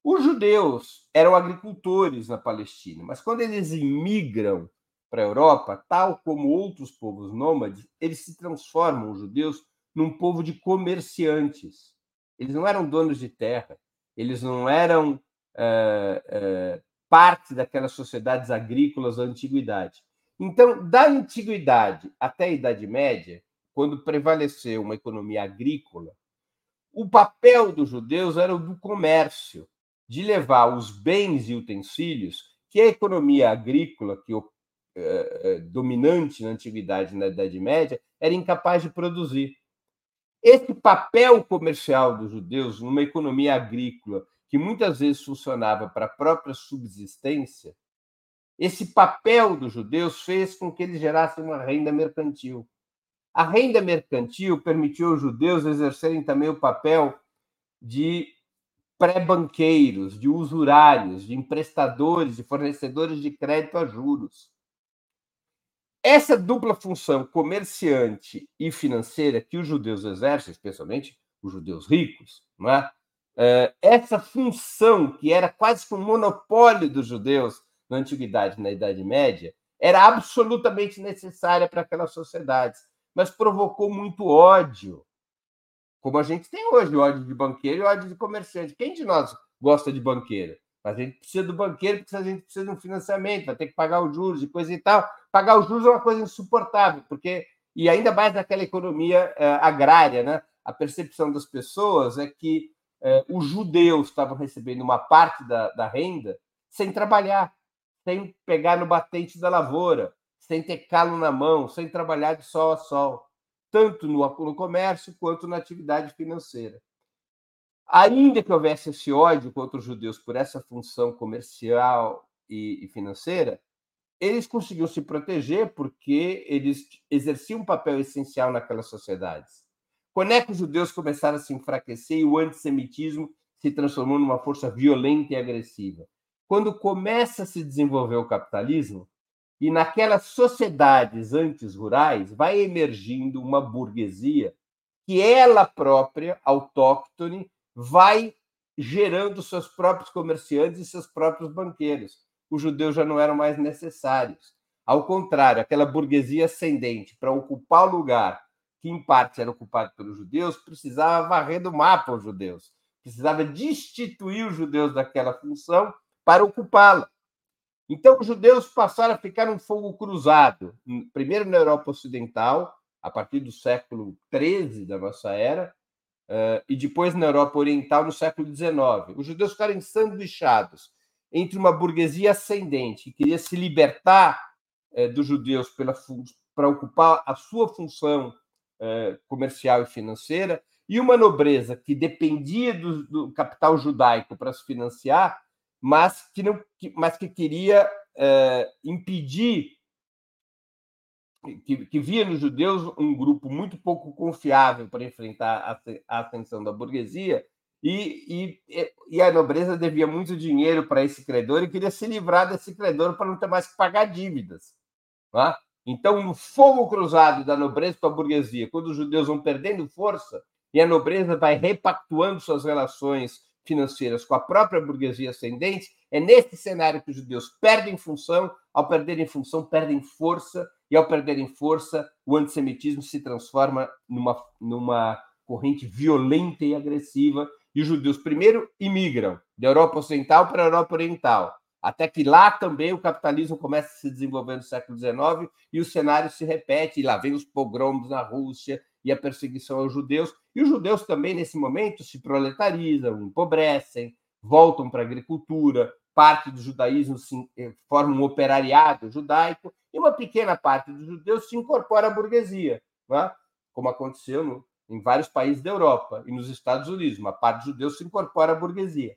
Os judeus eram agricultores na Palestina, mas quando eles imigram para a Europa, tal como outros povos nômades, eles se transformam, os judeus, num povo de comerciantes. Eles não eram donos de terra, eles não eram é, é, parte daquelas sociedades agrícolas da antiguidade. Então, da antiguidade até a Idade Média, quando prevaleceu uma economia agrícola, o papel dos judeus era o do comércio, de levar os bens e utensílios que a economia agrícola, que dominante na antiguidade na Idade Média, era incapaz de produzir. Esse papel comercial dos judeus numa economia agrícola que muitas vezes funcionava para a própria subsistência, esse papel dos judeus fez com que eles gerassem uma renda mercantil. A renda mercantil permitiu aos judeus exercerem também o papel de pré-banqueiros, de usurários, de emprestadores, de fornecedores de crédito a juros. Essa dupla função comerciante e financeira que os judeus exercem, especialmente os judeus ricos, é? é essa função que era quase que um monopólio dos judeus na antiguidade, na Idade Média, era absolutamente necessária para aquelas sociedades mas provocou muito ódio. Como a gente tem hoje, ódio de banqueiro e ódio de comerciante. Quem de nós gosta de banqueiro? Mas a gente precisa do banqueiro porque a gente precisa de um financiamento, vai ter que pagar os juros e coisa e tal. Pagar os juros é uma coisa insuportável, porque, e ainda mais naquela economia uh, agrária, né? a percepção das pessoas é que uh, os judeus estavam recebendo uma parte da, da renda sem trabalhar, sem pegar no batente da lavoura, sem ter calo na mão, sem trabalhar de sol a sol, tanto no, no comércio quanto na atividade financeira. Ainda que houvesse esse ódio contra os judeus por essa função comercial e, e financeira, eles conseguiam se proteger porque eles exerciam um papel essencial naquelas sociedades. Quando é que os judeus começaram a se enfraquecer e o antissemitismo se transformou numa força violenta e agressiva? Quando começa a se desenvolver o capitalismo, e naquelas sociedades antes rurais vai emergindo uma burguesia que ela própria, autóctone, vai gerando seus próprios comerciantes e seus próprios banqueiros. Os judeus já não eram mais necessários. Ao contrário, aquela burguesia ascendente, para ocupar o lugar que em parte era ocupado pelos judeus, precisava varrer do mapa os judeus, precisava destituir os judeus daquela função para ocupá-la. Então, os judeus passaram a ficar num fogo cruzado, primeiro na Europa Ocidental, a partir do século XIII da nossa era, eh, e depois na Europa Oriental, no século XIX. Os judeus ficaram ensanduichados entre uma burguesia ascendente, que queria se libertar eh, dos judeus para ocupar a sua função eh, comercial e financeira, e uma nobreza que dependia do, do capital judaico para se financiar mas que, não, mas que queria impedir, que, que, via nos judeus um grupo muito pouco confiável para enfrentar a, a ascensão da burguesia, e, e, e, a nobreza devia muito dinheiro para esse credor e queria se livrar desse credor para não ter mais que pagar dívidas. Tá? Então, no fogo cruzado da nobreza com a burguesia, quando os judeus vão perdendo força e a nobreza vai repactuando suas relações financeiras com a própria burguesia ascendente, é nesse cenário que os judeus perdem função, ao perderem função, perdem força, e ao perderem força, o antissemitismo se transforma numa, numa corrente violenta e agressiva, e os judeus primeiro imigram da Europa Ocidental para a Europa Oriental, até que lá também o capitalismo começa a se desenvolver no século XIX e o cenário se repete, e lá vem os pogroms na Rússia, e a perseguição aos judeus. E os judeus também, nesse momento, se proletarizam, empobrecem, voltam para a agricultura, parte do judaísmo se eh, forma um operariado judaico, e uma pequena parte dos judeus se incorpora à burguesia, é? como aconteceu no, em vários países da Europa e nos Estados Unidos. Uma parte dos judeus se incorpora à burguesia.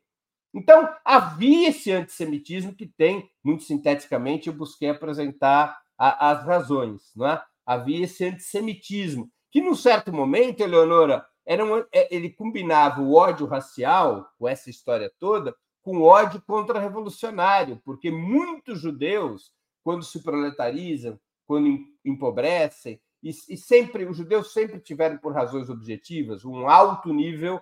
Então, havia esse antissemitismo que tem, muito sinteticamente, eu busquei apresentar a, as razões. Não é? Havia esse antissemitismo que num certo momento, Eleonora, era um, é, ele combinava o ódio racial, com essa história toda, com ódio contra-revolucionário, porque muitos judeus, quando se proletarizam, quando empobrecem, e, e, sempre os judeus sempre tiveram, por razões objetivas, um alto nível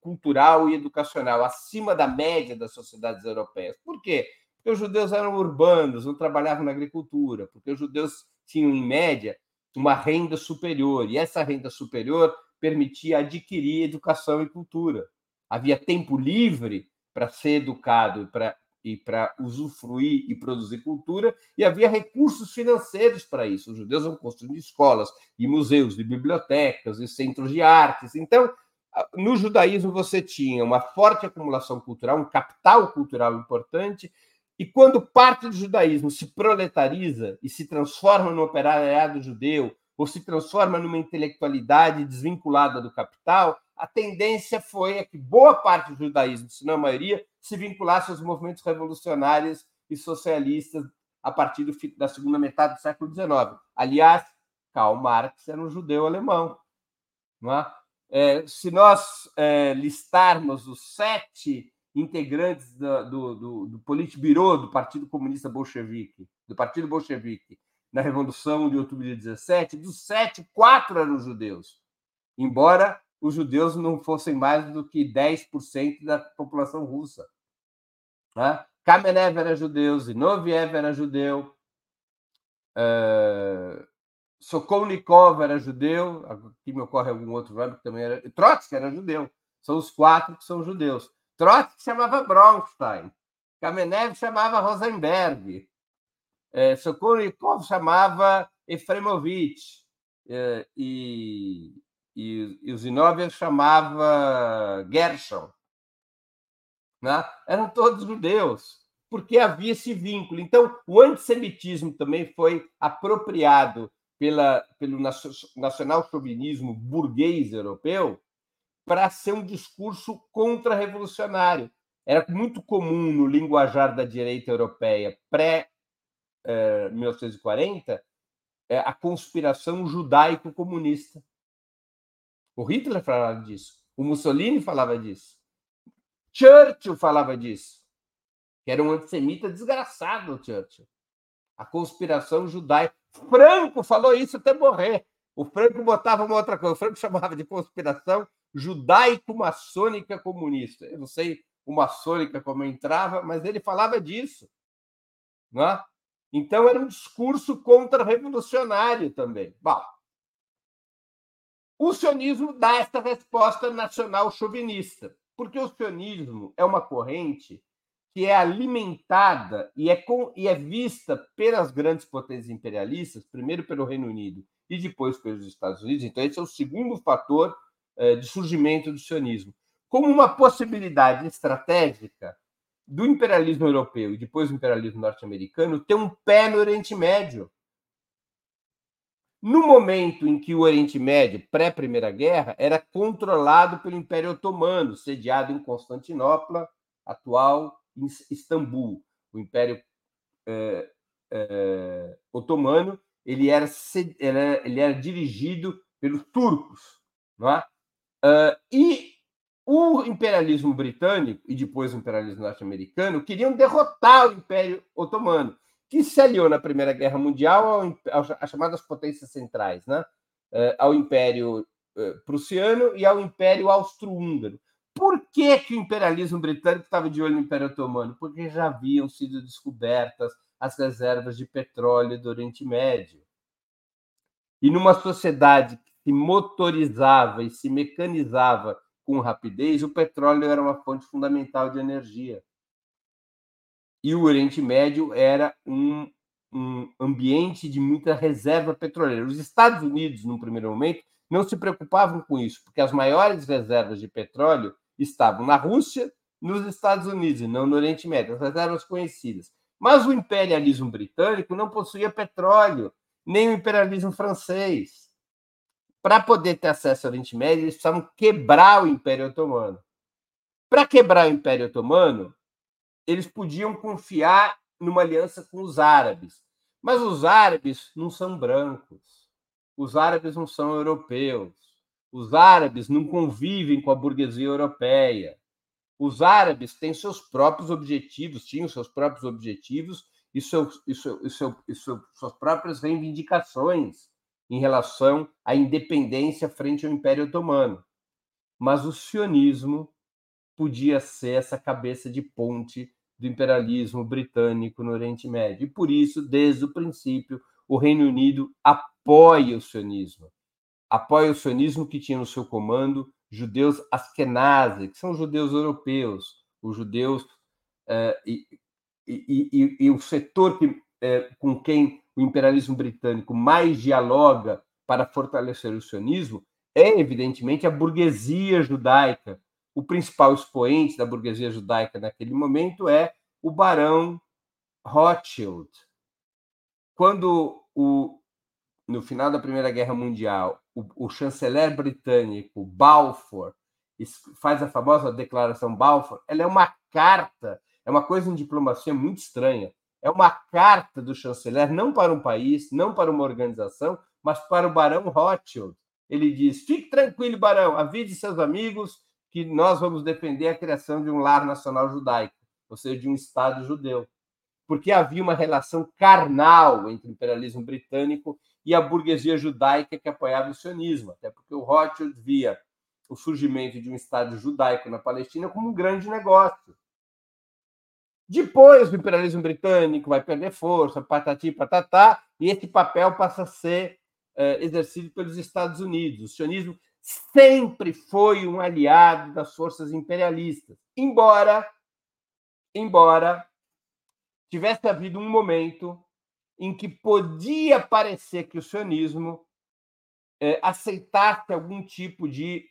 cultural e educacional acima da média das sociedades europeias. Por quê? Porque os judeus eram urbanos, não trabalhavam na agricultura, porque os judeus tinham, em média, uma renda superior, e essa renda superior permitia adquirir educação e cultura. Havia tempo livre para ser educado e para usufruir e produzir cultura, e havia recursos financeiros para isso. Os judeus vão construindo escolas, e museus, e bibliotecas, e centros de artes. Então, no judaísmo, você tinha uma forte acumulação cultural, um capital cultural importante, e quando parte do judaísmo se proletariza e se transforma no operariado judeu, ou se transforma numa intelectualidade desvinculada do capital, a tendência foi que boa parte do judaísmo, se não a maioria, se vinculasse aos movimentos revolucionários e socialistas a partir do, da segunda metade do século XIX. Aliás, Karl Marx era um judeu alemão. É? É, se nós é, listarmos os sete integrantes do, do, do, do Politburo do Partido Comunista Bolchevique, do Partido Bolchevique, na Revolução de Outubro de 17, dos sete, quatro eram judeus. Embora os judeus não fossem mais do que 10% da população russa. Né? Kamenev era judeu, Zinoviev era judeu, uh, Sokolnikov era judeu, aqui me ocorre algum outro nome que também era. Trotsky era judeu. São os quatro que são judeus. Trotsky chamava Bronstein, Kamenev chamava Rosenberg, é, Sokolnikov chamava Efremovich, é, e e, e o Zinóbia chamava Gershon. Né? Eram todos judeus, porque havia esse vínculo. Então, o antissemitismo também foi apropriado pela, pelo nacional-chauvinismo burguês europeu para ser um discurso contra-revolucionário. Era muito comum no linguajar da direita europeia pré-1940 eh, eh, a conspiração judaico-comunista. O Hitler falava disso. O Mussolini falava disso. Churchill falava disso. Que era um antissemita desgraçado, Churchill. A conspiração judaica. Franco falou isso até morrer. O Franco botava uma outra coisa. O Franco chamava de conspiração judaico-maçônica comunista. Eu não sei o maçônica como entrava, mas ele falava disso. Não é? Então era um discurso contra-revolucionário também. Bom, o sionismo dá esta resposta nacional chauvinista, porque o sionismo é uma corrente que é alimentada e é, com, e é vista pelas grandes potências imperialistas, primeiro pelo Reino Unido e depois pelos Estados Unidos. Então, esse é o segundo fator eh, de surgimento do sionismo, como uma possibilidade estratégica do imperialismo europeu e depois do imperialismo norte-americano ter um pé no Oriente Médio no momento em que o Oriente Médio, pré-Primeira Guerra, era controlado pelo Império Otomano, sediado em Constantinopla, atual em Istambul. O Império é, é, Otomano ele era, ele era dirigido pelos turcos. Não é? Uh, e o imperialismo britânico e depois o imperialismo norte-americano queriam derrotar o Império Otomano que se aliou na Primeira Guerra Mundial às chamadas potências centrais, né? Eh, ao Império eh, Prussiano e ao Império Austro-Húngaro. Por que, que o imperialismo britânico estava de olho no Império Otomano? Porque já haviam sido descobertas as reservas de petróleo do Oriente Médio. E numa sociedade que se motorizava e se mecanizava com rapidez, o petróleo era uma fonte fundamental de energia e o Oriente Médio era um, um ambiente de muita reserva petroleira. Os Estados Unidos, num primeiro momento, não se preocupavam com isso, porque as maiores reservas de petróleo estavam na Rússia, nos Estados Unidos, e não no Oriente Médio, as reservas conhecidas. Mas o imperialismo britânico não possuía petróleo, nem o imperialismo francês. Para poder ter acesso ao Oriente Médio, eles precisavam quebrar o Império Otomano. Para quebrar o Império Otomano, eles podiam confiar numa aliança com os árabes. Mas os árabes não são brancos. Os árabes não são europeus. Os árabes não convivem com a burguesia europeia. Os árabes têm seus próprios objetivos, tinham seus próprios objetivos e, seus, e, seu, e, seu, e suas próprias reivindicações em relação à independência frente ao Império Otomano. mas o sionismo podia ser essa cabeça de ponte do imperialismo britânico no Oriente Médio. E por isso, desde o princípio, o Reino Unido apoia o sionismo. Apoia o sionismo que tinha no seu comando judeus askenazi, que são judeus europeus, os judeus eh, e, e, e, e, o setor que, eh, com quem o imperialismo britânico mais dialoga para fortalecer o sionismo é, evidentemente, a burguesia judaica, o principal expoente da burguesia judaica naquele momento é o barão Rothschild. Quando, o, no final da Primeira Guerra Mundial, o, o chanceler britânico Balfour faz a famosa declaração Balfour, ela é uma carta, é uma coisa em diplomacia muito estranha. É uma carta do chanceler não para um país, não para uma organização, mas para o barão Rothschild. Ele diz: fique tranquilo, barão, avise seus amigos que nós vamos defender a criação de um lar nacional judaico, ou seja, de um Estado judeu. Porque havia uma relação carnal entre o imperialismo britânico e a burguesia judaica que apoiava o sionismo, até porque o Rothschild via o surgimento de um Estado judaico na Palestina como um grande negócio. Depois, o imperialismo britânico vai perder força, patati patatá, e esse papel passa a ser é, exercido pelos Estados Unidos. O sionismo sempre foi um aliado das forças imperialistas, embora embora tivesse havido um momento em que podia parecer que o sionismo é, aceitasse algum tipo de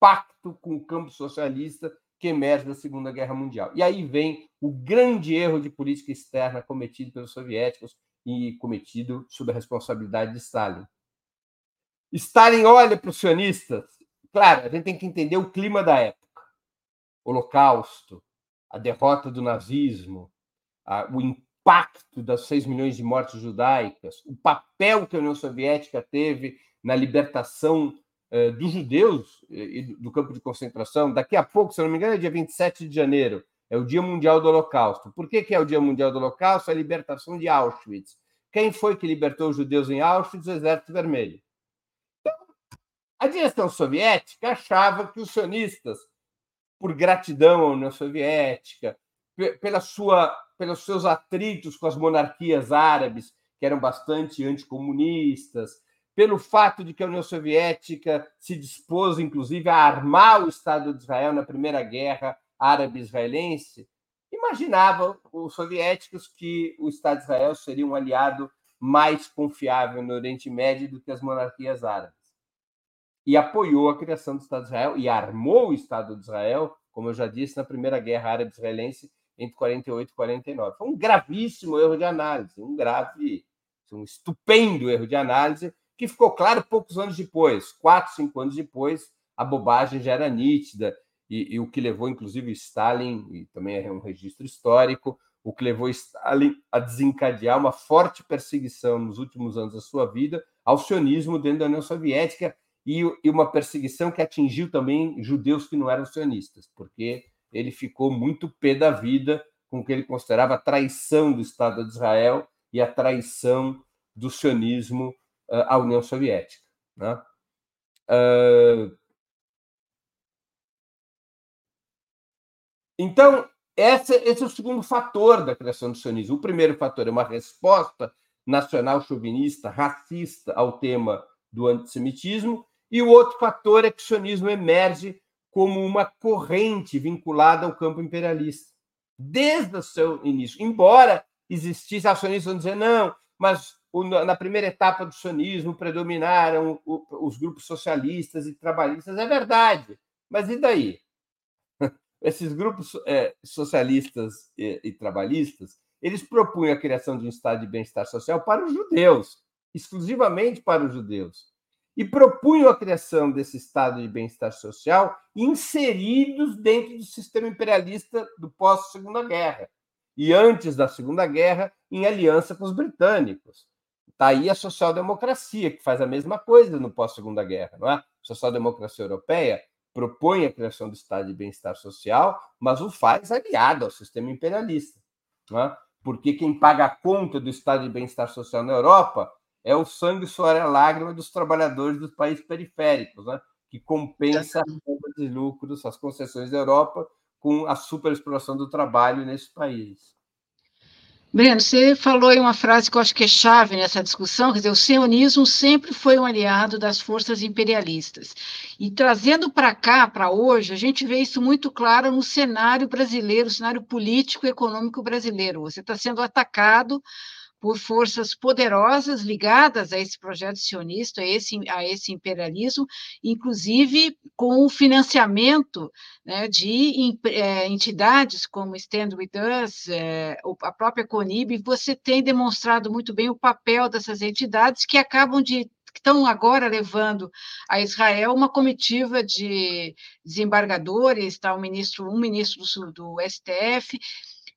pacto com o campo socialista que emerge da Segunda Guerra Mundial. E aí vem o grande erro de política externa cometido pelos soviéticos e cometido sob a responsabilidade de Stalin. Stalin olha para os sionistas. Claro, a gente tem que entender o clima da época. Holocausto, a derrota do nazismo, a, o impacto das 6 milhões de mortes judaicas, o papel que a União Soviética teve na libertação eh, dos judeus e do campo de concentração. Daqui a pouco, se não me engano, é dia 27 de janeiro, é o Dia Mundial do Holocausto. Por que, que é o Dia Mundial do Holocausto? É a libertação de Auschwitz. Quem foi que libertou os judeus em Auschwitz? O Exército Vermelho. A direção soviética achava que os sionistas, por gratidão à União Soviética, pela sua, pelos seus atritos com as monarquias árabes, que eram bastante anticomunistas, pelo fato de que a União Soviética se dispôs, inclusive, a armar o Estado de Israel na Primeira Guerra Árabe-Israelense, imaginavam os soviéticos que o Estado de Israel seria um aliado mais confiável no Oriente Médio do que as monarquias árabes e apoiou a criação do Estado de Israel e armou o Estado de Israel, como eu já disse, na primeira guerra árabe-israelense entre 48 e 49. Foi um gravíssimo erro de análise, um grave, um estupendo erro de análise, que ficou claro poucos anos depois, quatro, cinco anos depois, a bobagem já era nítida, e, e o que levou, inclusive, Stalin, e também é um registro histórico, o que levou Stalin a desencadear uma forte perseguição nos últimos anos da sua vida ao sionismo dentro da União Soviética, e, e uma perseguição que atingiu também judeus que não eram sionistas, porque ele ficou muito pé da vida com o que ele considerava a traição do Estado de Israel e a traição do sionismo uh, à União Soviética. Né? Uh... Então, esse, esse, é o segundo fator da criação do sionismo. O primeiro fator é uma resposta nacional chauvinista, racista ao tema do antissemitismo, e o outro fator é que o sionismo emerge como uma corrente vinculada ao campo imperialista. Desde o seu início. Embora existisse, os sionistas vão dizer, não, mas na primeira etapa do sionismo predominaram os grupos socialistas e trabalhistas. É verdade, mas e daí? Esses grupos é, socialistas e trabalhistas, eles propunham a criação de um estado de bem-estar social para os judeus, exclusivamente para os judeus e propunham a criação desse estado de bem-estar social inseridos dentro do sistema imperialista do pós-Segunda Guerra e antes da Segunda Guerra em aliança com os britânicos. Está aí a social-democracia, que faz a mesma coisa no pós-Segunda Guerra. Não é? A social-democracia europeia propõe a criação do estado de bem-estar social, mas o faz aliado ao sistema imperialista. Não é? Porque quem paga a conta do estado de bem-estar social na Europa é o sangue, suor e lágrima dos trabalhadores dos países periféricos, né? que compensa a perda de lucros, as concessões da Europa, com a superexploração do trabalho nesse país. Breno, você falou em uma frase que eu acho que é chave nessa discussão, quer dizer, o sionismo sempre foi um aliado das forças imperialistas. E trazendo para cá, para hoje, a gente vê isso muito claro no cenário brasileiro, cenário político e econômico brasileiro. Você está sendo atacado por forças poderosas ligadas a esse projeto sionista, a esse, a esse imperialismo, inclusive com o financiamento né, de é, entidades como Stand With Us, é, a própria CONIB, você tem demonstrado muito bem o papel dessas entidades que acabam de estão agora levando a Israel uma comitiva de desembargadores, está um ministro, um ministro do STF,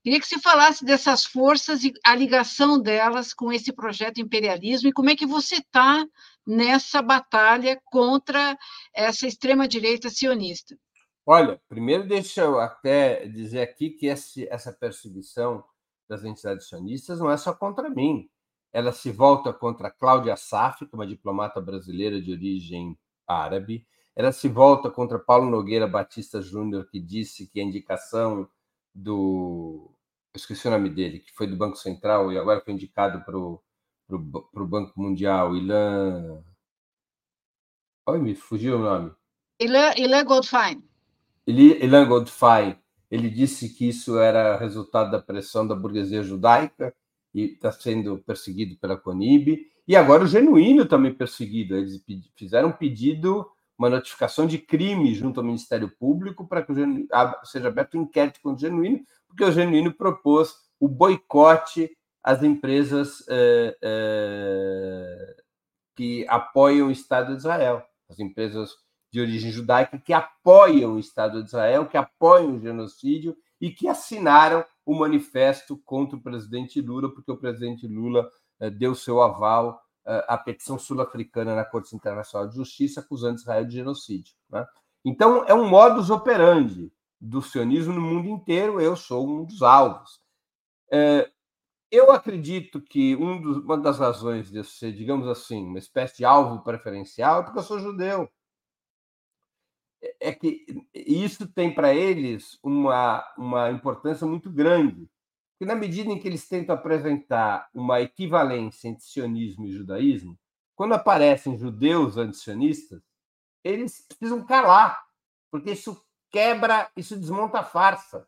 Queria que você falasse dessas forças e a ligação delas com esse projeto imperialismo e como é que você está nessa batalha contra essa extrema-direita sionista. Olha, primeiro deixa eu até dizer aqui que esse, essa perseguição das entidades sionistas não é só contra mim. Ela se volta contra Cláudia Saf, é uma diplomata brasileira de origem árabe. Ela se volta contra Paulo Nogueira Batista Júnior, que disse que a indicação do. Eu esqueci o nome dele, que foi do Banco Central e agora foi indicado para o Banco Mundial, Ilan. Oi, me fugiu o nome. Ilan, Ilan Goldfein. Ilan Goldfein. Ele disse que isso era resultado da pressão da burguesia judaica e está sendo perseguido pela CONIB. E agora o Genuíno também perseguido. Eles fizeram um pedido uma notificação de crime junto ao Ministério Público para que genuíno, seja aberto um inquérito contra o Genuíno, porque o Genuíno propôs o boicote às empresas eh, eh, que apoiam o Estado de Israel, as empresas de origem judaica que apoiam o Estado de Israel, que apoiam o genocídio e que assinaram o manifesto contra o presidente Lula, porque o presidente Lula eh, deu seu aval a petição sul-africana na Corte Internacional de Justiça acusando Israel de genocídio. Né? Então, é um modus operandi do sionismo no mundo inteiro. Eu sou um dos alvos. É, eu acredito que um dos, uma das razões de eu ser, digamos assim, uma espécie de alvo preferencial é porque eu sou judeu. É, é que isso tem para eles uma, uma importância muito grande, que na medida em que eles tentam apresentar uma equivalência entre sionismo e judaísmo, quando aparecem judeus antisionistas, eles precisam calar, porque isso quebra, isso desmonta a farsa.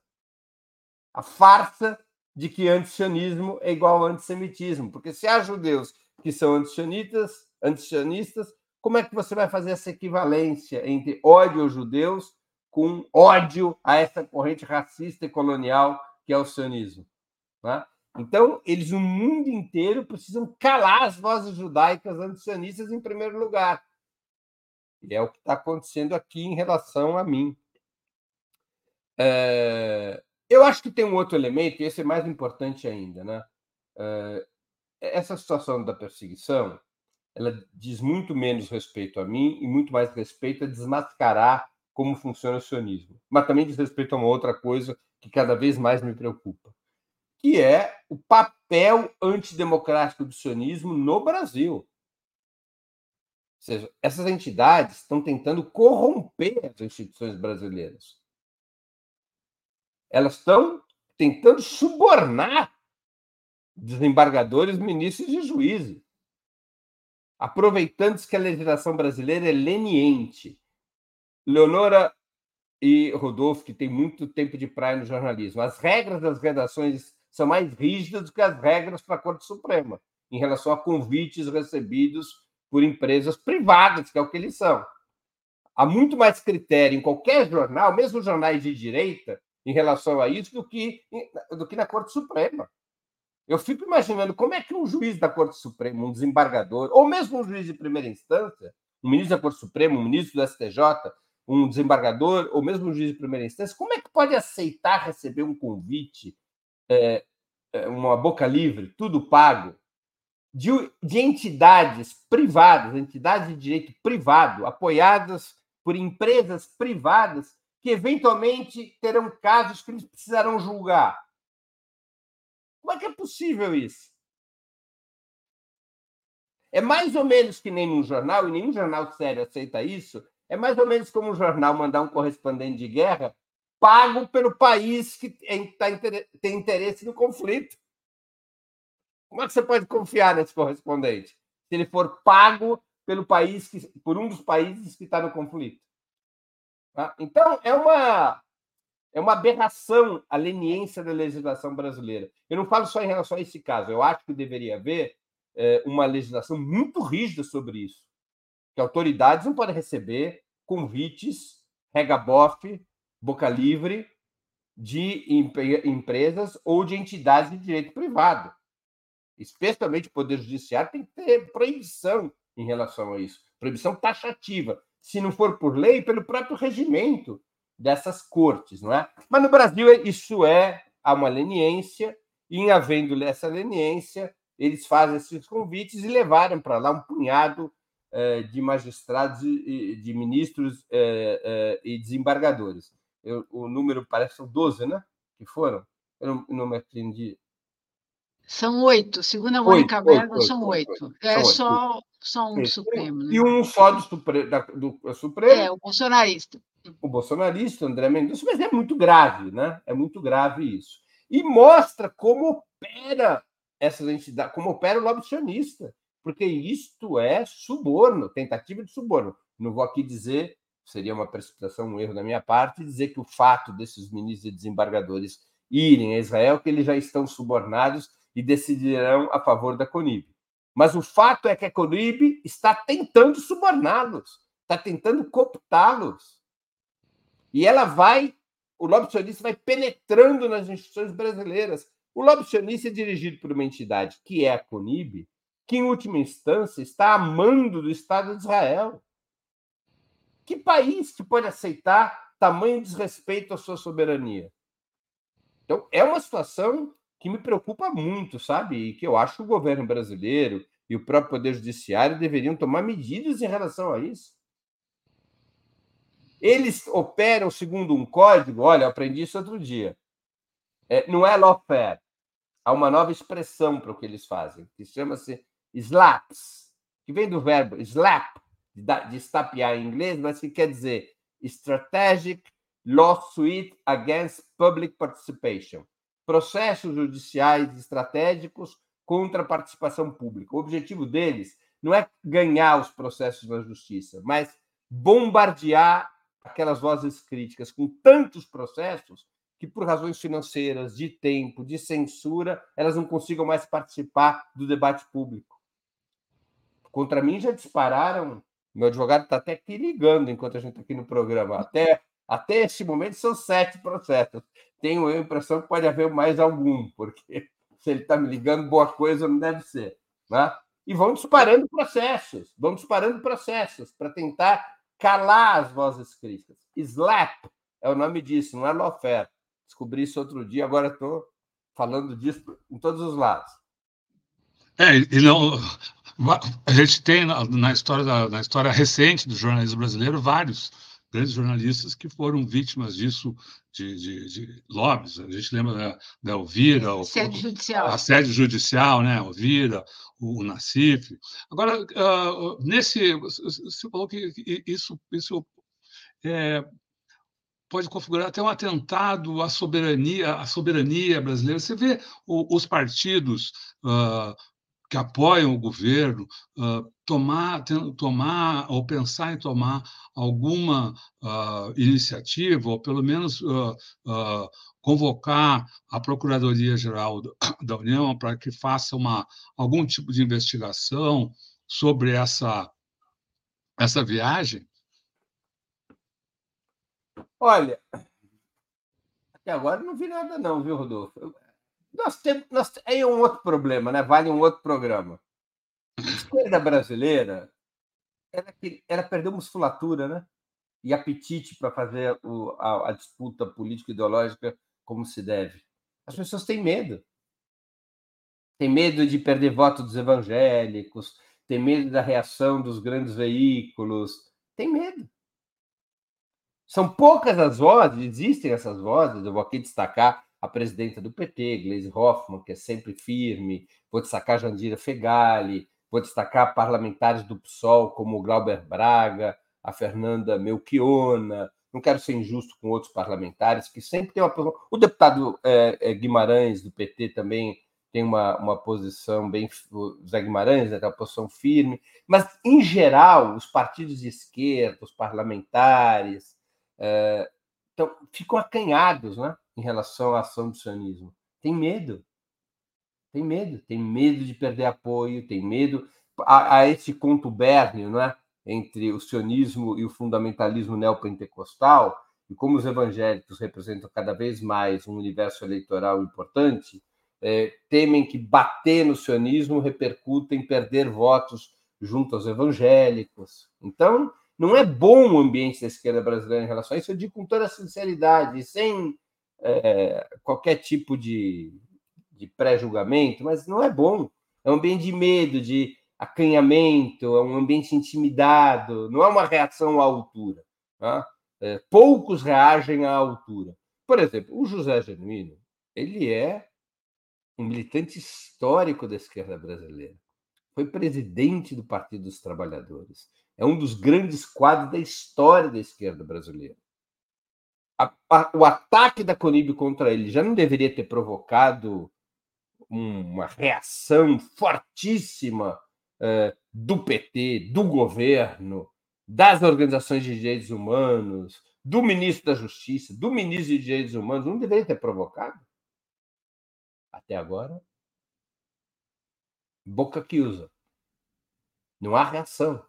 A farsa de que antisionismo é igual ao antissemitismo, porque se há judeus que são antisionistas, antisionistas, como é que você vai fazer essa equivalência entre ódio aos judeus com ódio a essa corrente racista e colonial que é o sionismo? Né? Então, eles no mundo inteiro precisam calar as vozes judaicas antisionistas em primeiro lugar. E é o que está acontecendo aqui em relação a mim. É... Eu acho que tem um outro elemento, e esse é mais importante ainda. Né? É... Essa situação da perseguição ela diz muito menos respeito a mim e muito mais respeito a desmascarar como funciona o sionismo. Mas também diz respeito a uma outra coisa que cada vez mais me preocupa que é o papel antidemocrático do sionismo no Brasil. Ou seja, essas entidades estão tentando corromper as instituições brasileiras. Elas estão tentando subornar desembargadores, ministros e juízes, aproveitando que a legislação brasileira é leniente. Leonora e Rodolfo, que tem muito tempo de praia no jornalismo, as regras das redações são mais rígidas do que as regras para a Corte Suprema, em relação a convites recebidos por empresas privadas, que é o que eles são. Há muito mais critério em qualquer jornal, mesmo jornais de direita, em relação a isso, do que, do que na Corte Suprema. Eu fico imaginando como é que um juiz da Corte Suprema, um desembargador, ou mesmo um juiz de primeira instância, um ministro da Corte Suprema, um ministro do STJ, um desembargador, ou mesmo um juiz de primeira instância, como é que pode aceitar receber um convite é, é, uma boca livre, tudo pago, de, de entidades privadas, entidades de direito privado, apoiadas por empresas privadas, que eventualmente terão casos que eles precisarão julgar. Como é que é possível isso? É mais ou menos que nenhum jornal, e nenhum jornal sério aceita isso, É mais ou menos como um jornal mandar um correspondente de guerra pago pelo país que tá tem interesse no conflito. Como é que você pode confiar nesse correspondente? Se ele for pago pelo país que, por um dos países que está no conflito. Tá? Então, é uma, é uma aberração a leniência da legislação brasileira. Eu não falo só em relação a esse caso, eu acho que deveria haver é, uma legislação muito rígida sobre isso. Que autoridades não podem receber convites, regabof, boca livre, de empresas ou de entidades de direito privado. Especialmente o Poder Judiciário tem que ter proibição em relação a isso. Proibição taxativa. Se não for por lei, pelo próprio regimento dessas cortes, não é? Mas no Brasil isso é uma leniência, e em havendo essa leniência, eles fazem esses convites e levaram para lá um punhado eh, de magistrados, e, de ministros eh, eh, e desembargadores. Eu, o número parece são 12, né? Que foram. Eu não, me aprendi. São oito. Segundo a Mônica Bergman, são oito. É só, só um do Supremo. Né? E um só do, Supre, da, do Supremo. É, o bolsonarista. O bolsonarista, André Mendonça, mas é muito grave, né? É muito grave isso. E mostra como opera essas entidades, como opera o lobby sionista, porque isto é suborno, tentativa de suborno. Não vou aqui dizer, seria uma precipitação, um erro da minha parte, dizer que o fato desses ministros e desembargadores irem a Israel, que eles já estão subornados e decidirão a favor da Conib. Mas o fato é que a Conib está tentando suborná-los, está tentando cooptá-los. E ela vai, o lobby sionista vai penetrando nas instituições brasileiras. O lobby sionista é dirigido por uma entidade que é a Conib, que em última instância está amando do Estado de Israel. Que país que pode aceitar tamanho desrespeito à sua soberania? Então, é uma situação que me preocupa muito, sabe? E que eu acho que o governo brasileiro e o próprio Poder Judiciário deveriam tomar medidas em relação a isso. Eles operam segundo um código, olha, eu aprendi isso outro dia. É, não é lawfare. Há uma nova expressão para o que eles fazem, que chama-se slaps, que vem do verbo slap, de estapear em inglês, mas que quer dizer Strategic Lawsuit Against Public Participation processos judiciais estratégicos contra a participação pública. O objetivo deles não é ganhar os processos na justiça, mas bombardear aquelas vozes críticas com tantos processos que, por razões financeiras, de tempo, de censura, elas não consigam mais participar do debate público. Contra mim já dispararam. Meu advogado está até aqui ligando enquanto a gente está aqui no programa. Até, até este momento são sete processos tenho a impressão que pode haver mais algum, porque se ele está me ligando, boa coisa não deve ser. Né? E vão disparando processos, vão disparando processos para tentar calar as vozes críticas. Slap é o nome disso, não é lawfare. Descobri isso outro dia, agora estou falando disso em todos os lados. É, e não, a gente tem na, na história da, na história recente do jornalismo brasileiro vários grandes jornalistas que foram vítimas disso, de, de, de lobbies. A gente lembra da, da Elvira, o, judicial. a sede judicial, né? Elvira, o, o Nacif. Agora, uh, nesse. Você falou que isso, isso é, pode configurar até um atentado à soberania, à soberania brasileira. Você vê o, os partidos uh, que apoiam o governo uh, tomar, tomar ou pensar em tomar alguma uh, iniciativa, ou pelo menos uh, convocar a Procuradoria-Geral da União para que faça uma, algum tipo de investigação sobre essa, essa viagem? Olha, até agora não vi nada não, viu, Rodolfo? Nós temos, nós, é um outro problema, né? Vale um outro programa. A esquerda brasileira, ela, ela perdeu musculatura, né? E apetite para fazer o, a, a disputa político-ideológica como se deve. As pessoas têm medo. Tem medo de perder voto dos evangélicos, tem medo da reação dos grandes veículos, tem medo. São poucas as vozes, existem essas vozes, eu vou aqui destacar a presidenta do PT, Gleisi Hoffmann, que é sempre firme, vou destacar Jandira Fegali, vou destacar parlamentares do PSOL, como Glauber Braga, a Fernanda Melchiona, não quero ser injusto com outros parlamentares, que sempre tem uma. O deputado é, Guimarães, do PT, também tem uma, uma posição bem. O Zé Guimarães né, tem uma posição firme, mas, em geral, os partidos de esquerda, os parlamentares, é, então, ficam acanhados né, em relação à ação do sionismo. Tem medo. Tem medo. Tem medo de perder apoio, tem medo. A, a esse contubérnio, não é? entre o sionismo e o fundamentalismo neopentecostal, e como os evangélicos representam cada vez mais um universo eleitoral importante, é, temem que bater no sionismo repercuta em perder votos junto aos evangélicos. Então, não é bom o ambiente da esquerda brasileira em relação a isso, eu digo com toda sinceridade, sem é, qualquer tipo de, de pré-julgamento, mas não é bom. É um ambiente de medo, de acanhamento, é um ambiente intimidado, não é uma reação à altura. Tá? É, poucos reagem à altura. Por exemplo, o José Genuíno, ele é um militante histórico da esquerda brasileira. Foi presidente do Partido dos Trabalhadores. É um dos grandes quadros da história da esquerda brasileira. A, a, o ataque da Conib contra ele já não deveria ter provocado uma reação fortíssima é, do PT, do governo, das organizações de direitos humanos, do ministro da Justiça, do ministro de Direitos Humanos, não deveria ter provocado? Até agora, boca que usa. Não há reação.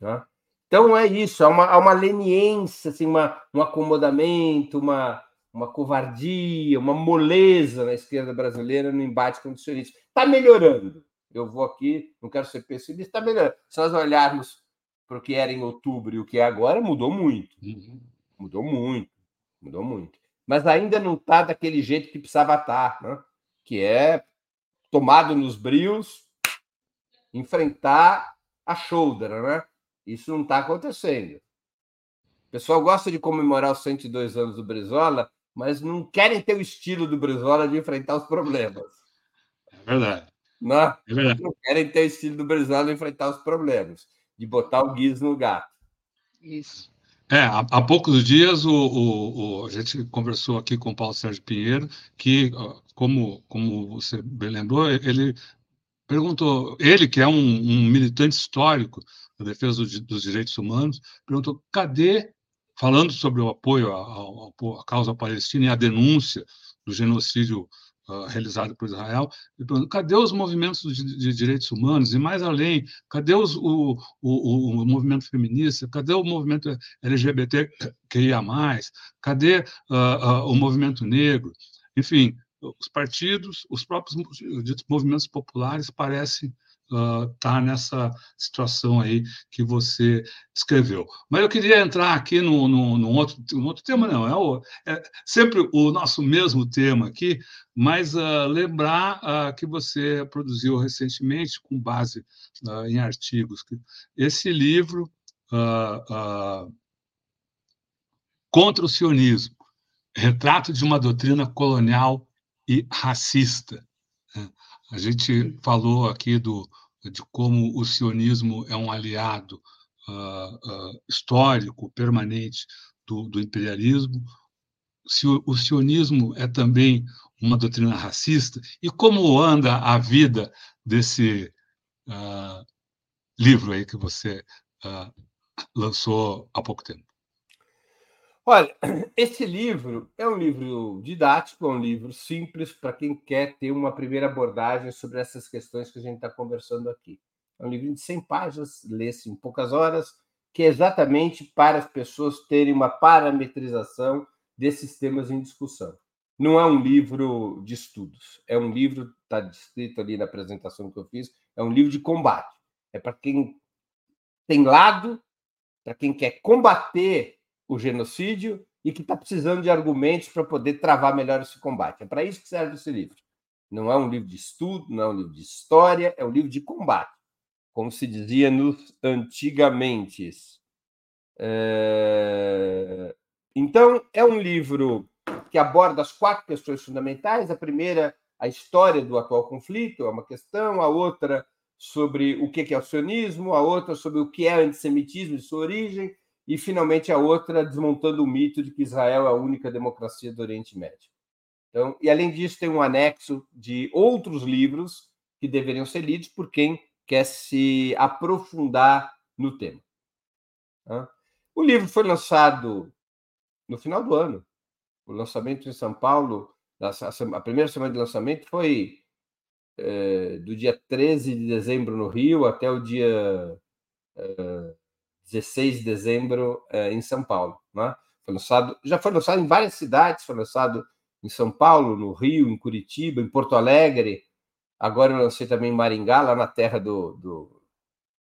Né? Então é isso, há uma, há uma leniência, assim, uma, um acomodamento, uma, uma covardia, uma moleza na esquerda brasileira no embate contra o sionismo. Está melhorando eu vou aqui, não quero ser pessimista, tá melhor. Se nós olharmos para o que era em outubro e o que é agora, mudou muito. Uhum. Mudou muito, mudou muito. Mas ainda não está daquele jeito que precisava estar, tá, né? que é tomado nos brios, enfrentar a shoulder, né? Isso não está acontecendo. O pessoal gosta de comemorar os 102 anos do Brizola, mas não querem ter o estilo do Brizola de enfrentar os problemas. É verdade. Não, é não querem ter o estilo do Brizola enfrentar os problemas, de botar o guiz no gato. Isso. É, há, há poucos dias o, o, o, a gente conversou aqui com o Paulo Sérgio Pinheiro, que, como, como você bem lembrou, ele perguntou, ele que é um, um militante histórico da defesa do, dos direitos humanos, perguntou cadê, falando sobre o apoio à causa palestina e a denúncia do genocídio uh, realizado por Israel, cadê os movimentos de, de, direitos humanos? E mais além, cadê os, o, o, o, movimento feminista? Cadê o movimento LGBTQIA+, cadê uh, uh, o movimento negro? Enfim, os partidos, os próprios movimentos populares parecem está uh, nessa situação aí que você descreveu. Mas eu queria entrar aqui no, no, no outro, no outro tema, não, é, o, é, sempre o nosso mesmo tema aqui, mas uh, lembrar uh, que você produziu recentemente, com base em artigos, esse livro contra o sionismo, retrato de uma doutrina colonial e racista. Né? A gente falou aqui do, de como o sionismo é um aliado uh, uh, histórico, permanente do, do imperialismo. Se o, o, sionismo é também uma doutrina racista, e como anda a vida desse uh, livro aí que você lançou há pouco tempo? Olha, esse livro é um livro didático, é um livro simples para quem quer ter uma primeira abordagem sobre essas questões que a gente está conversando aqui. É um livro de 100 páginas, lê-se em poucas horas, que é exatamente para as pessoas terem uma parametrização desses temas em discussão. Não é um livro de estudos, é um livro, está descrito ali na apresentação que eu fiz, é um livro de combate. É para quem tem lado, para quem quer combater o genocídio e que está precisando de argumentos para poder travar melhor esse combate. É para isso que serve esse livro. Não é um livro de estudo, não é um livro de história, é um livro de combate, como se dizia nos antigamente. É... Então, é um livro que aborda as quatro questões fundamentais. A primeira, a história do atual conflito, é uma questão. A outra, sobre o que é o sionismo, a outra sobre o que é antissemitismo e sua origem, e finalmente a outra desmontando o mito de que Israel é a única democracia do Oriente Médio. Então, e além disso, tem um anexo de outros livros que deveriam ser lidos por quem quer se aprofundar no tema. O livro foi lançado no final do ano. O lançamento em São Paulo, a primeira semana de lançamento foi é, do dia 13 de dezembro no Rio até o dia é, 16 de dezembro é, em São Paulo. Né? Foi lançado, já foi lançado em várias cidades, foi lançado em São Paulo, no Rio, em Curitiba, em Porto Alegre. Agora eu lancei também em Maringá, lá na terra do, do,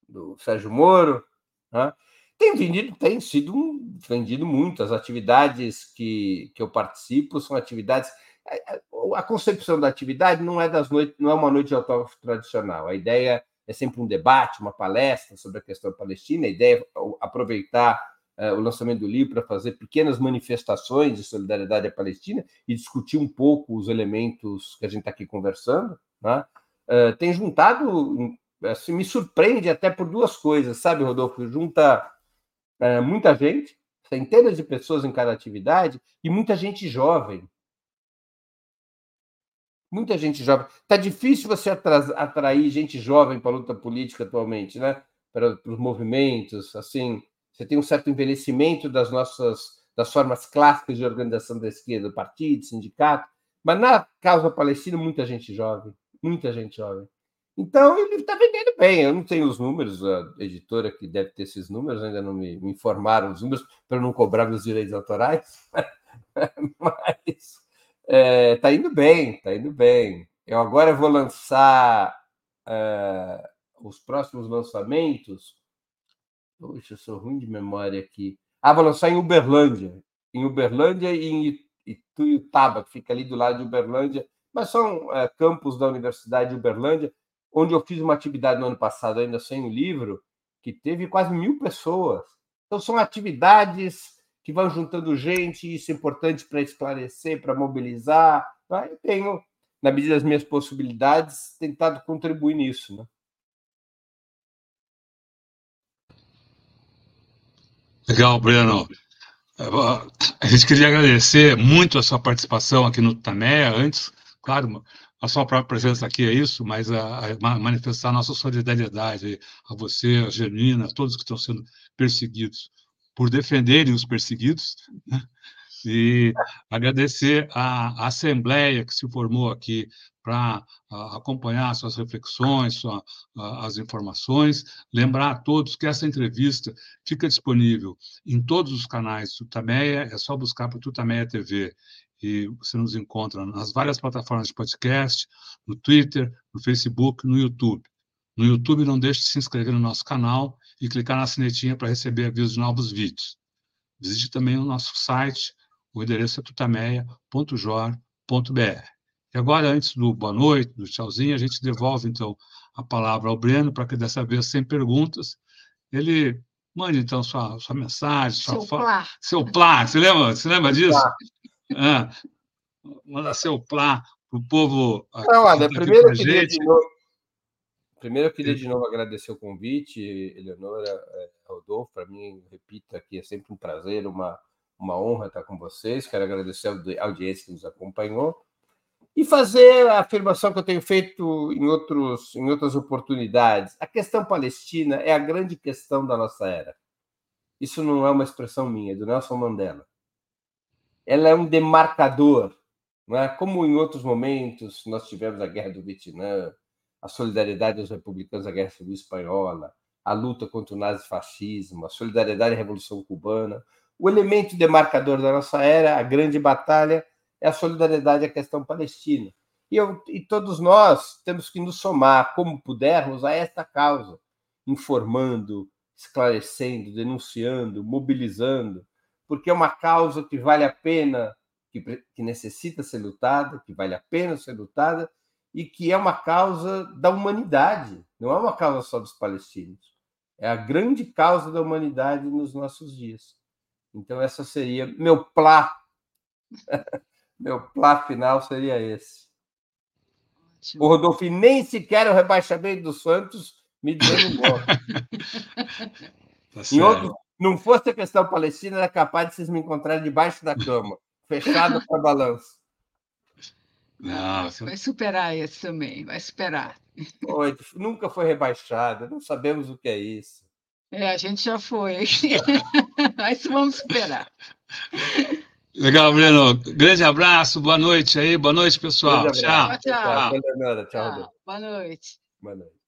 do Sérgio Moro. Né? Tem vendido, tem sido um, vendido muito. As atividades que, que eu participo são atividades. É, é, a concepção da atividade não é das noites, não é uma noite de autógrafo tradicional. A ideia é sempre um debate, uma palestra sobre a questão palestina. A ideia é aproveitar uh, o lançamento do livro para fazer pequenas manifestações de solidariedade à Palestina e discutir um pouco os elementos que a gente está aqui conversando. Né? Uh, tem juntado, assim, me surpreende até por duas coisas, sabe, Rodolfo? Junta uh, muita gente, centenas de pessoas em cada atividade e muita gente jovem muita gente jovem. Está difícil você atrair gente jovem para a luta política atualmente, né? Para, para os movimentos, assim, você tem um certo envelhecimento das nossas das formas clássicas de organização da esquerda, partido, sindicato, mas na causa palestina muita gente jovem, muita gente jovem. Então ele está vendendo bem. Eu não tenho os números, a editora que deve ter esses números ainda não me, me informaram os números para não cobrar meus direitos autorais, mas é, tá indo bem, tá indo bem. Eu agora vou lançar uh, os próximos lançamentos. Puxa, eu sou ruim de memória aqui. Ah, vou lançar em Uberlândia. Em Uberlândia e em Ituiutaba, que fica ali do lado de Uberlândia. Mas são uh, campos da Universidade de Uberlândia, onde eu fiz uma atividade no ano passado, ainda sem o livro, que teve quase mil pessoas. Então, são atividades que vão juntando gente, isso é importante para esclarecer, para mobilizar. Tá? Eu tenho, na medida das minhas possibilidades, tentado contribuir nisso. Né? Legal, Breno. A gente queria agradecer muito a sua participação aqui no Tameia. Antes, claro, a sua própria presença aqui é isso, mas a, a manifestar a nossa solidariedade a você, a Germina, a todos que estão sendo perseguidos por defenderem os perseguidos, né? e agradecer à Assembleia que se formou aqui para acompanhar suas reflexões, sua, as informações. Lembrar a todos que essa entrevista fica disponível em todos os canais do Tutameia, é só buscar por Tutameia TV. E você nos encontra nas várias plataformas de podcast, no Twitter, no Facebook, no YouTube. No YouTube, não deixe de se inscrever no nosso canal e clicar na sinetinha para receber avisos de novos vídeos. Visite também o nosso site, o endereço é tutameia.jor.br. E agora, antes do boa noite, do tchauzinho, a gente devolve, então, a palavra ao Breno, para que dessa vez, sem perguntas, ele mande, então, sua, sua mensagem, sua seu plá. Seu plá, você lembra, você lembra disso? Ah, manda seu plá para o povo. Não, olha, primeiro eu queria, de novo, Primeiro, eu queria de novo agradecer o convite, Eleonora, é, Rodolfo. Para mim, repito aqui, é sempre um prazer, uma, uma honra estar com vocês. Quero agradecer a audiência que nos acompanhou e fazer a afirmação que eu tenho feito em, outros, em outras oportunidades. A questão palestina é a grande questão da nossa era. Isso não é uma expressão minha, é do Nelson Mandela. Ela é um demarcador, não é? como em outros momentos nós tivemos a guerra do Vietnã, a solidariedade aos republicanos da Guerra Civil Espanhola, a luta contra o nazifascismo, a solidariedade à Revolução Cubana. O elemento demarcador da nossa era, a grande batalha, é a solidariedade à questão palestina. E, eu, e todos nós temos que nos somar, como pudermos, a esta causa, informando, esclarecendo, denunciando, mobilizando, porque é uma causa que vale a pena, que, que necessita ser lutada, que vale a pena ser lutada e que é uma causa da humanidade, não é uma causa só dos palestinos. É a grande causa da humanidade nos nossos dias. Então, essa seria meu plá. meu plá final seria esse. O Rodolfo, nem sequer o rebaixamento do Santos me desanimou. tá em outro, não fosse a questão palestina, era capaz de vocês me encontrarem debaixo da cama, fechado para balanço. Não, vai superar esse também, vai superar. Foi, nunca foi rebaixada, não sabemos o que é isso. É, a gente já foi. Mas vamos superar. Legal, Breno. Grande abraço, boa noite aí, boa noite, pessoal. Tchau. Tchau, tchau. Tchau, Tchau, tchau. Boa noite. Boa noite.